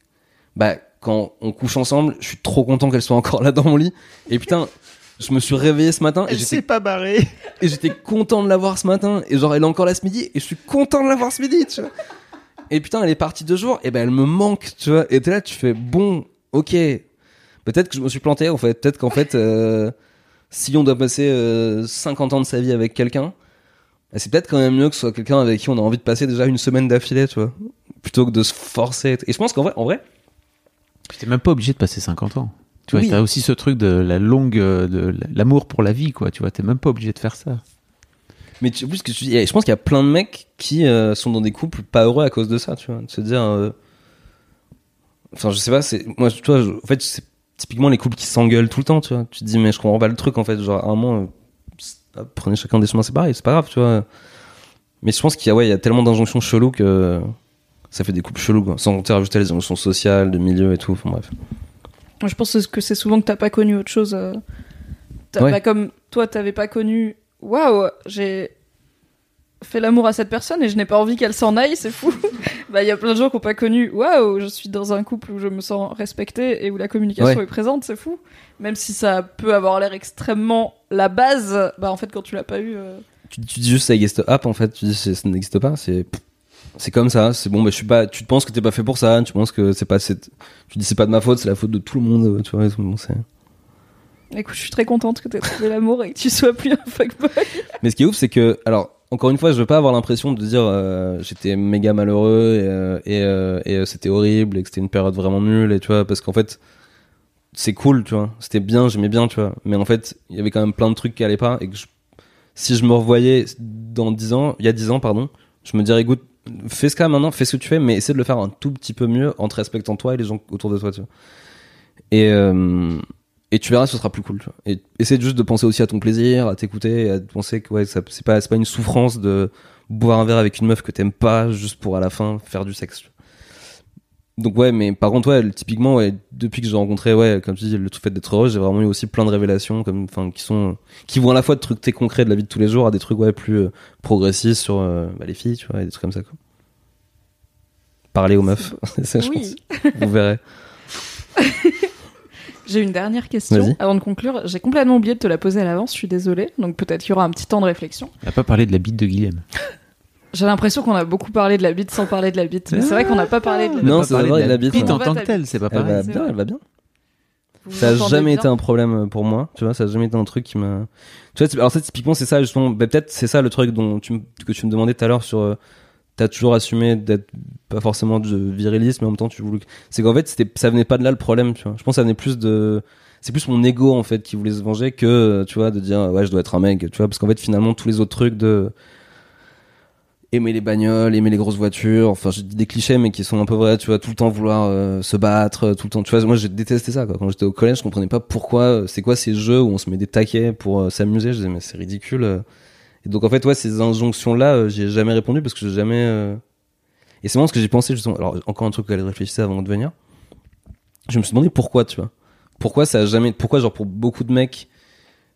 bah, quand on couche ensemble, je suis trop content qu'elle soit encore là dans mon lit. Et putain, je me suis réveillé ce matin et j'étais, pas barrée. et j'étais content de la voir ce matin. Et genre, elle est encore là ce midi. Et je suis content de la voir ce midi, tu vois. Et putain, elle est partie deux jours. Et ben, elle me manque, tu vois. Et t'es là, tu fais, bon, ok. Peut-être que je me suis planté, en fait. Peut-être qu'en fait, euh, si on doit passer euh, 50 ans de sa vie avec quelqu'un, bah, c'est peut-être quand même mieux que ce soit quelqu'un avec qui on a envie de passer déjà une semaine d'affilée, tu vois, plutôt que de se forcer. Et je pense qu'en vrai, en vrai, T'es même pas obligé de passer 50 ans. Tu vois, Oui. t'as aussi ce truc de la longue, euh, de l'amour pour la vie, quoi. Tu vois, t'es même pas obligé de faire ça. mais tu, plus que tu dis, je pense qu'il y a plein de mecs qui euh, sont dans des couples pas heureux à cause de ça, tu vois, de se dire, euh, enfin, je sais pas, c'est moi, tu vois, je- en fait, c'est typiquement les couples qui s'engueulent tout le temps, tu vois. Tu te dis, mais je comprends pas le truc, en fait, genre à un moment, euh, prenez chacun des chemins séparés, c'est pas grave, tu vois. Mais je pense qu'il y a, ouais, il y a tellement d'injonctions cheloues que ça fait des couples chelous, quoi. Sans compter rajouter les injonctions sociales, de milieu et tout, enfin bref. Je pense que c'est souvent que t'as pas connu autre chose. euh. T'as Ouais. pas comme toi, t'avais pas connu. Waouh, j'ai fait l'amour à cette personne et je n'ai pas envie qu'elle s'en aille, c'est fou. bah, il y a plein de gens qui ont pas connu. Waouh, je suis dans un couple où je me sens respectée et où la communication Ouais. est présente, c'est fou. Même si ça peut avoir l'air extrêmement la base, bah en fait, quand tu l'as pas eu. euh, tu, tu dis juste ça existe up en fait tu dis ça n'existe pas c'est c'est comme ça c'est bon bah je suis pas tu te penses que t'es pas fait pour ça tu penses que c'est pas c'est- tu dis c'est pas de ma faute c'est la faute de tout le monde tu vois bon, c'est- Écoute, je suis très contente que t'aies trouvé l'amour et que tu sois plus un fuckboy. mais ce qui est ouf c'est que alors encore une fois je veux pas avoir l'impression de dire euh, j'étais méga malheureux et euh, et, euh, et, c'était horrible et que c'était une période vraiment nulle et tu vois parce qu'en fait c'est cool tu vois c'était bien j'aimais bien tu vois mais en fait il y avait quand même plein de trucs qui allaient pas et que je- si je me revoyais dans 10 ans il y a 10 ans pardon je me dirais écoute fais ce cas maintenant fais ce que tu fais mais essaie de le faire un tout petit peu mieux en te respectant toi et les gens autour de toi et euh, et tu verras ce sera plus cool et essaie juste de penser aussi à ton plaisir à t'écouter à penser que ouais c'est pas pas une souffrance de boire un verre avec une meuf que t'aimes pas juste pour à la fin faire du sexe. Donc ouais mais par contre ouais typiquement ouais depuis que j'ai rencontré ouais comme tu dis le fait d'être heureux j'ai vraiment eu aussi plein de révélations comme enfin qui sont qui vont à la fois de trucs très concrets de la vie de tous les jours à des trucs ouais plus euh, progressistes sur euh, bah, les filles tu vois et des trucs comme ça quoi parler aux meufs c'est ça je Oui. pense vous verrez J'ai une dernière question avant de conclure. J'ai complètement oublié de te la poser à l'avance, je suis désolée. Donc peut-être qu'il y aura un petit temps de réflexion. On a pas parlé de la bite de Guillaume. J'ai l'impression qu'on a beaucoup parlé de la bite sans parler de la bite. Mais c'est vrai qu'on n'a pas parlé de la Non, On a pas c'est vrai, de la bite, bite ouais. en tant que telle, c'est pas elle va pareil. bien elle va bien Vous ça a jamais été un problème pour moi tu vois ça a jamais été un truc qui m'a tu vois alors ça typiquement c'est ça justement bah, peut-être c'est ça le truc dont tu que tu me demandais tout à l'heure sur euh, t'as toujours assumé d'être pas forcément de viriliste mais en même temps tu voulais c'est qu'en fait c'était ça venait pas de là le problème tu vois je pense que ça venait plus de c'est plus mon ego en fait qui voulait se venger que euh, tu vois de dire ouais je dois être un mec tu vois parce qu'en fait finalement tous les autres trucs de aimer les bagnoles, aimer les grosses voitures, enfin dis des clichés mais qui sont un peu vrais, tu vois, tout le temps vouloir euh, se battre, euh, tout le temps, tu vois, moi j'ai détesté ça quoi. Quand j'étais au collège, je comprenais pas pourquoi, euh, c'est quoi ces jeux où on se met des taquets pour euh, s'amuser, je disais mais c'est ridicule. euh. Et donc en fait ouais, ces injonctions là, j'y ai jamais répondu parce que j'ai jamais euh, Et c'est vraiment ce que j'ai pensé justement. Alors encore un truc que je réfléchissais avant de venir. Je me suis demandé pourquoi, tu vois. Pourquoi ça a jamais pourquoi genre pour beaucoup de mecs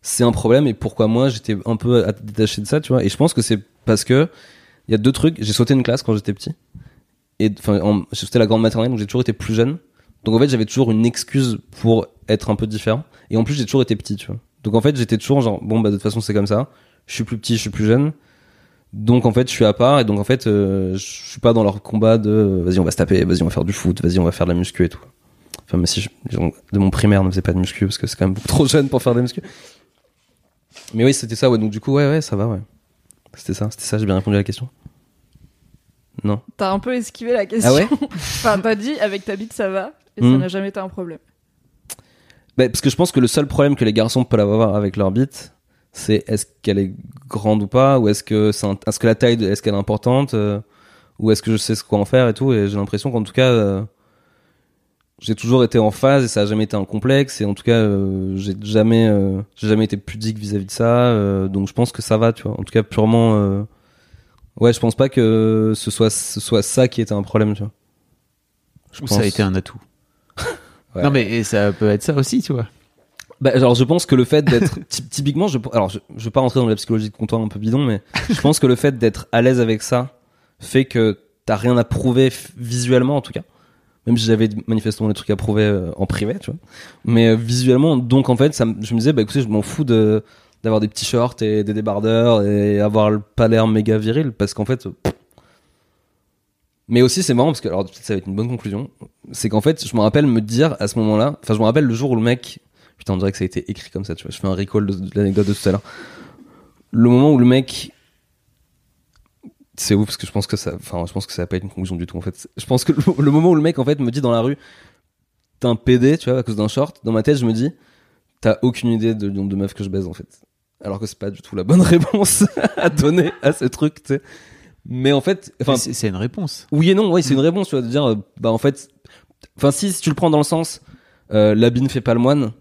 c'est un problème et pourquoi moi j'étais un peu détaché de ça, tu vois. Et je pense que c'est parce que il y a deux trucs. J'ai sauté une classe quand j'étais petit. Et enfin, en- j'ai sauté la grande maternelle, donc j'ai toujours été plus jeune. Donc en fait, j'avais toujours une excuse pour être un peu différent. Et en plus, j'ai toujours été petit, tu vois. Donc en fait, j'étais toujours genre, bon, bah de toute façon, c'est comme ça. Je suis plus petit, je suis plus jeune. Donc en fait, je suis à part. Et donc en fait, euh, je suis pas dans leur combat de, euh, vas-y, on va se taper, vas-y, on va faire du foot, vas-y, on va faire de la muscu et tout. Enfin, mais si de mon primaire ne faisaient pas de muscu parce que c'est quand même trop jeune pour faire de la muscu. Mais oui, c'était ça, ouais. Donc du coup, ouais, ouais, ça va, ouais. C'était ça, c'était ça, j'ai bien répondu à la question. Non. T'as un peu esquivé la question. Ah ouais enfin, t'as dit avec ta bite ça va, et ça Hmm. n'a jamais été un problème. Bah, parce que je pense que le seul problème que les garçons peuvent avoir avec leur bite, c'est est-ce qu'elle est grande ou pas, ou est-ce que c'est un- est-ce que la taille, de- est-ce qu'elle est importante, euh, ou est-ce que je sais ce quoi en faire et tout. Et j'ai l'impression qu'en tout cas, euh, j'ai toujours été en phase et ça a jamais été un complexe. Et en tout cas, euh, j'ai jamais, euh, j'ai jamais été pudique vis-à-vis de ça. euh, donc je pense que ça va, tu vois. En tout cas, purement, euh, ouais, je pense pas que ce soit ce soit ça qui était un problème, tu vois. Je Ou ça a été un atout. Ouais. Non, mais ça peut être ça aussi, tu vois. Bah, alors je pense que le fait d'être ty- typiquement, je, alors je, je veux pas rentrer dans la psychologie de comptoir un peu bidon, mais je pense que le fait d'être à l'aise avec ça fait que t'as rien à prouver visuellement en tout cas. Même si j'avais manifestement des trucs à prouver euh, en privé, tu vois. Mais euh, visuellement, donc en fait, je me disais, bah écoutez, je m'en fous de d'avoir des petits shorts et des débardeurs et avoir pas l'air méga viril parce qu'en fait. euh. Mais aussi c'est marrant parce que alors peut-être ça va être une bonne conclusion, c'est qu'en fait je me rappelle me dire à ce moment-là, enfin je me rappelle le jour où le mec Putain, on dirait que ça a été écrit comme ça, tu vois. Je fais un recall de l'anecdote de tout à l'heure. Le moment où le mec. C'est ouf parce que je pense que ça. Enfin, je pense que ça va pas être une conclusion du tout en fait. Je pense que le, le moment où le mec en fait me dit dans la rue, t'es un PD, tu vois, à cause d'un short, dans ma tête, je me dis, t'as aucune idée du nombre de meufs que je baise en fait. Alors que c'est pas du tout la bonne réponse à donner à ce truc, tu sais. Mais en fait, enfin, C'est une réponse. oui et non, oui, c'est une réponse, tu vois, de dire, euh, bah en fait, enfin si, si tu le prends dans le sens, euh, l'habit ne fait pas le moine,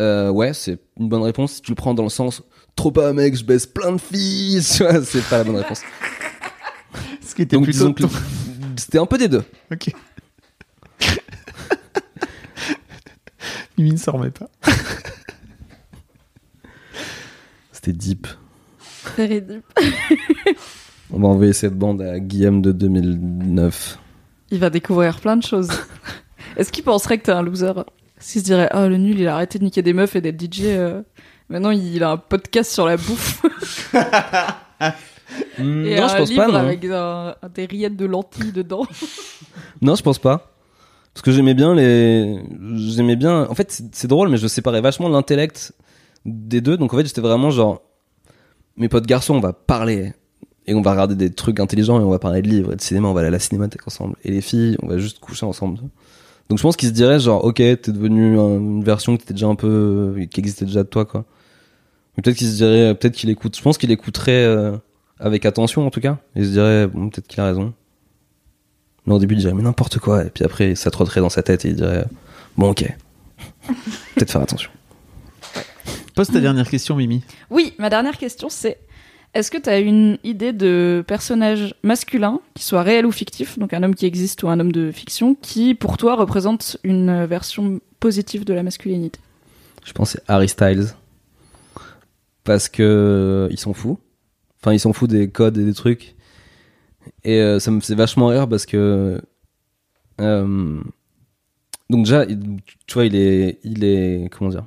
euh, ouais, c'est une bonne réponse. Si tu le prends dans le sens, trop pas mec, je baisse plein de filles, tu vois, c'est pas la bonne réponse. Ce qui était Donc plutôt disons que c'était un peu des deux. Ok. Mimi ne s'en remet pas. C'était deep. Très deep. On va envoyer cette bande à Guillaume de 2009. Il va découvrir plein de choses. Est-ce qu'il penserait que t'es un loser S'il se dirait, oh le nul, il a arrêté de niquer des meufs et d'être DJ. euh, Maintenant, il a un podcast sur la bouffe et non, un je pense livre pas. Non. avec un- des rillettes de lentilles dedans. non, je pense pas. Parce que j'aimais bien les, j'aimais bien. En fait, c'est- drôle, mais je séparais vachement l'intellect des deux. Donc en fait, j'étais vraiment genre, mes potes garçons, on va parler et on va regarder des trucs intelligents et on va parler de livres et de cinéma. On va aller à la cinémathèque ensemble. Et les filles, on va juste coucher ensemble. Donc je pense qu'ils se diraient genre, ok, t'es devenu un- une version qui était déjà un peu, qui existait déjà de toi, quoi. Mais peut-être qu'ils se diraient, peut-être qu'il écoute. Je pense qu'il écouterait euh, avec attention en tout cas. Et il se dirait, bon, peut-être qu'il a raison. Mais au début, il dirait, mais n'importe quoi. Et puis après, ça trotterait dans sa tête et il dirait, bon, ok. Peut-être faire attention. Pose ta dernière question, Mimi. Oui, ma dernière question, c'est est-ce que t'as une idée de personnage masculin, qui soit réel ou fictif, donc un homme qui existe ou un homme de fiction, qui pour toi représente une version positive de la masculinité? Je pense que c'est Harry Styles. Parce que euh, ils sont fous. Enfin, ils sont fous des codes et des trucs. Et euh, ça me fait vachement rire parce que. euh, donc, déjà, tu vois, il est. Il est. Comment dire?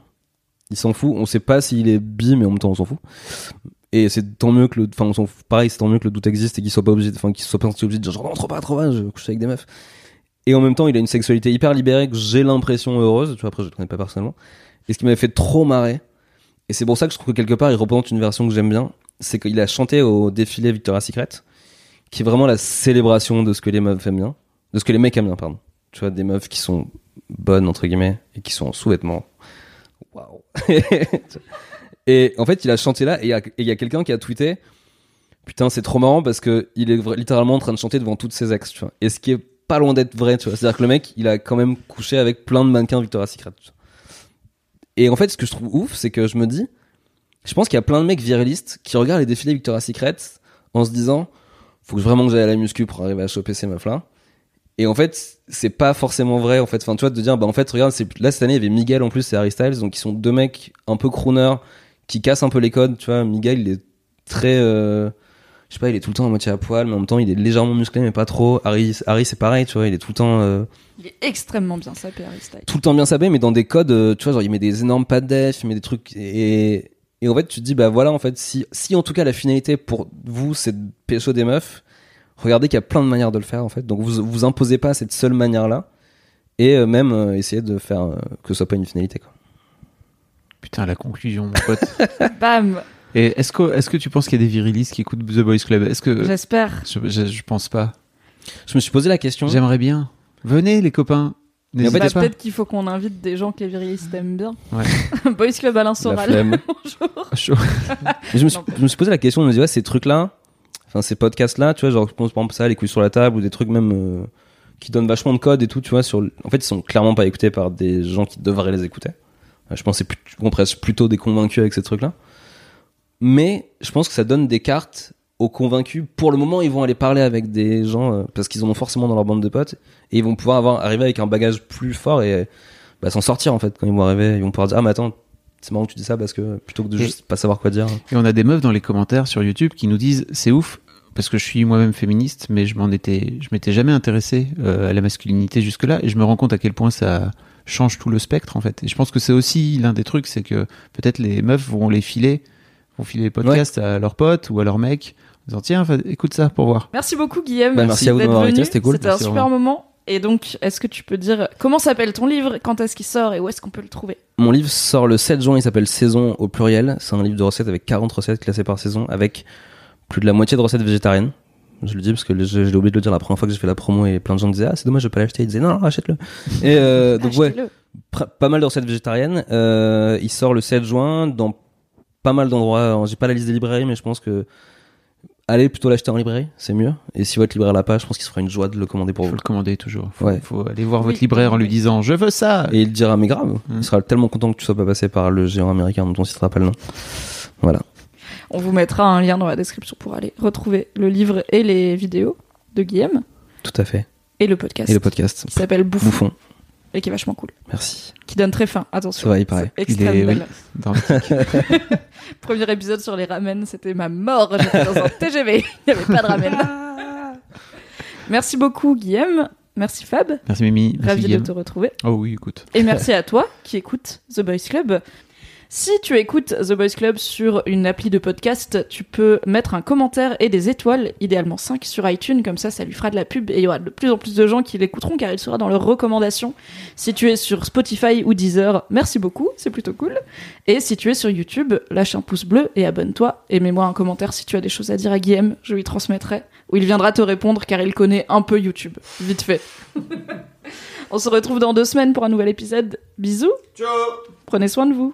Il s'en fout. On sait pas s'il est bi, mais en même temps, on s'en fout. Et c'est tant mieux que le. Enfin, on s'en fout. Pareil, c'est tant mieux que le doute existe et qu'il soit pas obligé. Enfin, qu'il soit pas obligé de dire genre, trop pas, trop pas, je couche avec des meufs. Et en même temps, il a une sexualité hyper libérée que j'ai l'impression heureuse. Tu vois, après, je le connais pas personnellement. Et ce qui m'avait fait trop marrer, et c'est pour ça que je trouve que quelque part il représente une version que j'aime bien, c'est qu'il a chanté au défilé Victoria's Secret, qui est vraiment la célébration de ce que les meufs aiment bien, de ce que les mecs aiment bien, pardon. Tu vois, des meufs qui sont bonnes, entre guillemets, et qui sont en sous-vêtements. Waouh. et en fait, il a chanté là, et il y a, quelqu'un qui a tweeté, putain, c'est trop marrant parce que il est littéralement en train de chanter devant toutes ses ex, tu vois. Et ce qui est pas loin d'être vrai, tu vois. C'est-à-dire que le mec, il a quand même couché avec plein de mannequins Victoria's Secret. Et en fait, ce que je trouve ouf, c'est que je me dis, je pense qu'il y a plein de mecs virilistes qui regardent les défilés Victoria's Secret en se disant, faut que vraiment que j'aille à la muscu pour arriver à choper ces meufs-là. Et en fait, c'est pas forcément vrai, en fait. Enfin, tu vois, de dire, bah, en fait, regarde, c'est, là, cette année, il y avait Miguel en plus et Harry Styles, donc ils sont deux mecs un peu crooners qui cassent un peu les codes, tu vois. Miguel, il est très, euh, je sais pas, il est tout le temps à moitié à poil, mais en même temps, il est légèrement musclé, mais pas trop. Harry, Harry, c'est pareil, tu vois, il est tout le temps, euh, Il est extrêmement bien sapé, Harry Styles. tout le temps bien sapé, mais dans des codes, euh, tu vois, genre il met des énormes pattes def, il met des trucs, et, et en fait tu te dis, bah voilà, en fait, si, si en tout cas la finalité pour vous c'est de pécho des meufs, regardez qu'il y a plein de manières de le faire en fait, donc vous vous imposez pas cette seule manière-là, et euh, même euh, essayez de faire euh, que ce soit pas une finalité quoi. Putain, la conclusion, mon pote. Bam Et est-ce que, est-ce que tu penses qu'il y a des virilistes qui écoutent The Boys Club? Est-ce que. J'espère. Je, je, je pense pas. Je me suis posé la question, J'aimerais bien. Venez, les copains. Bah. Peut-être qu'il faut qu'on invite des gens que les virilistes aiment bien. Ouais. Boys Club Alain la Soral. Bonjour. Mais je, me suis, je me suis posé la question, je me ouais, ces trucs-là, enfin, ces podcasts-là, tu vois, genre, je pense par exemple ça, les couilles sur la table, ou des trucs même euh, qui donnent vachement de code et tout, tu vois, sur. En fait, ils sont clairement pas écoutés par des gens qui devraient les écouter. Euh, Je pense qu'on presse plutôt des convaincus avec ces trucs-là. Mais je pense que ça donne des cartes aux convaincus. Pour le moment, ils vont aller parler avec des gens euh, parce qu'ils en ont forcément dans leur bande de potes et ils vont pouvoir avoir arriver avec un bagage plus fort et bah, s'en sortir en fait quand ils vont arriver. Ils vont pouvoir dire ah mais attends c'est marrant que tu dis ça parce que plutôt que de Et- juste pas savoir quoi dire. Et on a des meufs dans les commentaires sur YouTube qui nous disent c'est ouf parce que je suis moi-même féministe, mais je m'en étais, je m'étais jamais intéressé euh, à la masculinité jusque-là, et je me rends compte à quel point ça change tout le spectre en fait. Et je pense que c'est aussi l'un des trucs, c'est que peut-être les meufs vont les filer, vont filer les podcasts à leurs potes ou à leurs mecs, en disant tiens, écoute ça pour voir. Merci beaucoup Guillaume. Bah, merci à vous de d'être m'avoir invité, c'était cool. C'était un Merci, super moment. Et donc, est-ce que tu peux dire comment s'appelle ton livre, quand est-ce qu'il sort et où est-ce qu'on peut le trouver? Mon livre sort le 7 juin, il s'appelle Saison au pluriel. C'est un livre de recettes avec 40 recettes classées par saison, avec plus de la moitié de recettes végétariennes. Je le dis parce que je- j'ai oublié de le dire la première fois que j'ai fait la promo et plein de gens disaient ah c'est dommage je vais pas l'acheter. Ils disaient non, non achète-le. Et euh, donc ouais pas mal de recettes végétariennes. Euh, il sort le 7 juin dans pas mal d'endroits. J'ai pas la liste des librairies mais je pense que allez plutôt l'acheter en librairie c'est mieux et si votre libraire l'a pas je pense qu'il se fera une joie de le commander pour Faut vous le commander toujours. Faut, Ouais. faut aller voir Oui. votre libraire en lui disant je veux ça. et il dira mais grave Mm. il sera tellement content que tu sois pas passé par le géant américain dont on citera pas le nom voilà On vous mettra un lien dans la description pour aller retrouver le livre et les vidéos de Guillaume tout à fait et le podcast et le podcast qui s'appelle Bouffon, Bouffon et qui est vachement cool, merci qui donne très faim. Attention. Ça va, il paraît. Il oui. Dans le- Premier épisode sur les ramen, c'était ma mort. J'étais dans un TGV, il n'y avait pas de ramen. Merci beaucoup Guillaume, merci Fab, Merci Mimi. Ravi de te retrouver. Oh oui, écoute. Et merci à toi qui écoutes The Boys Club. Si tu écoutes The Boys Club sur une appli de podcast, tu peux mettre un commentaire et des étoiles, idéalement 5 sur iTunes, comme ça ça lui fera de la pub et il y aura de plus en plus de gens qui l'écouteront car il sera dans leurs recommandations. Si tu es sur Spotify ou Deezer, merci beaucoup, c'est plutôt cool. Et si tu es sur YouTube, lâche un pouce bleu et abonne-toi et mets-moi un commentaire si tu as des choses à dire à Guillaume, je lui transmettrai, ou il viendra te répondre car il connaît un peu YouTube, vite fait. On se retrouve dans deux semaines pour un nouvel épisode. Bisous. Ciao. Prenez soin de vous.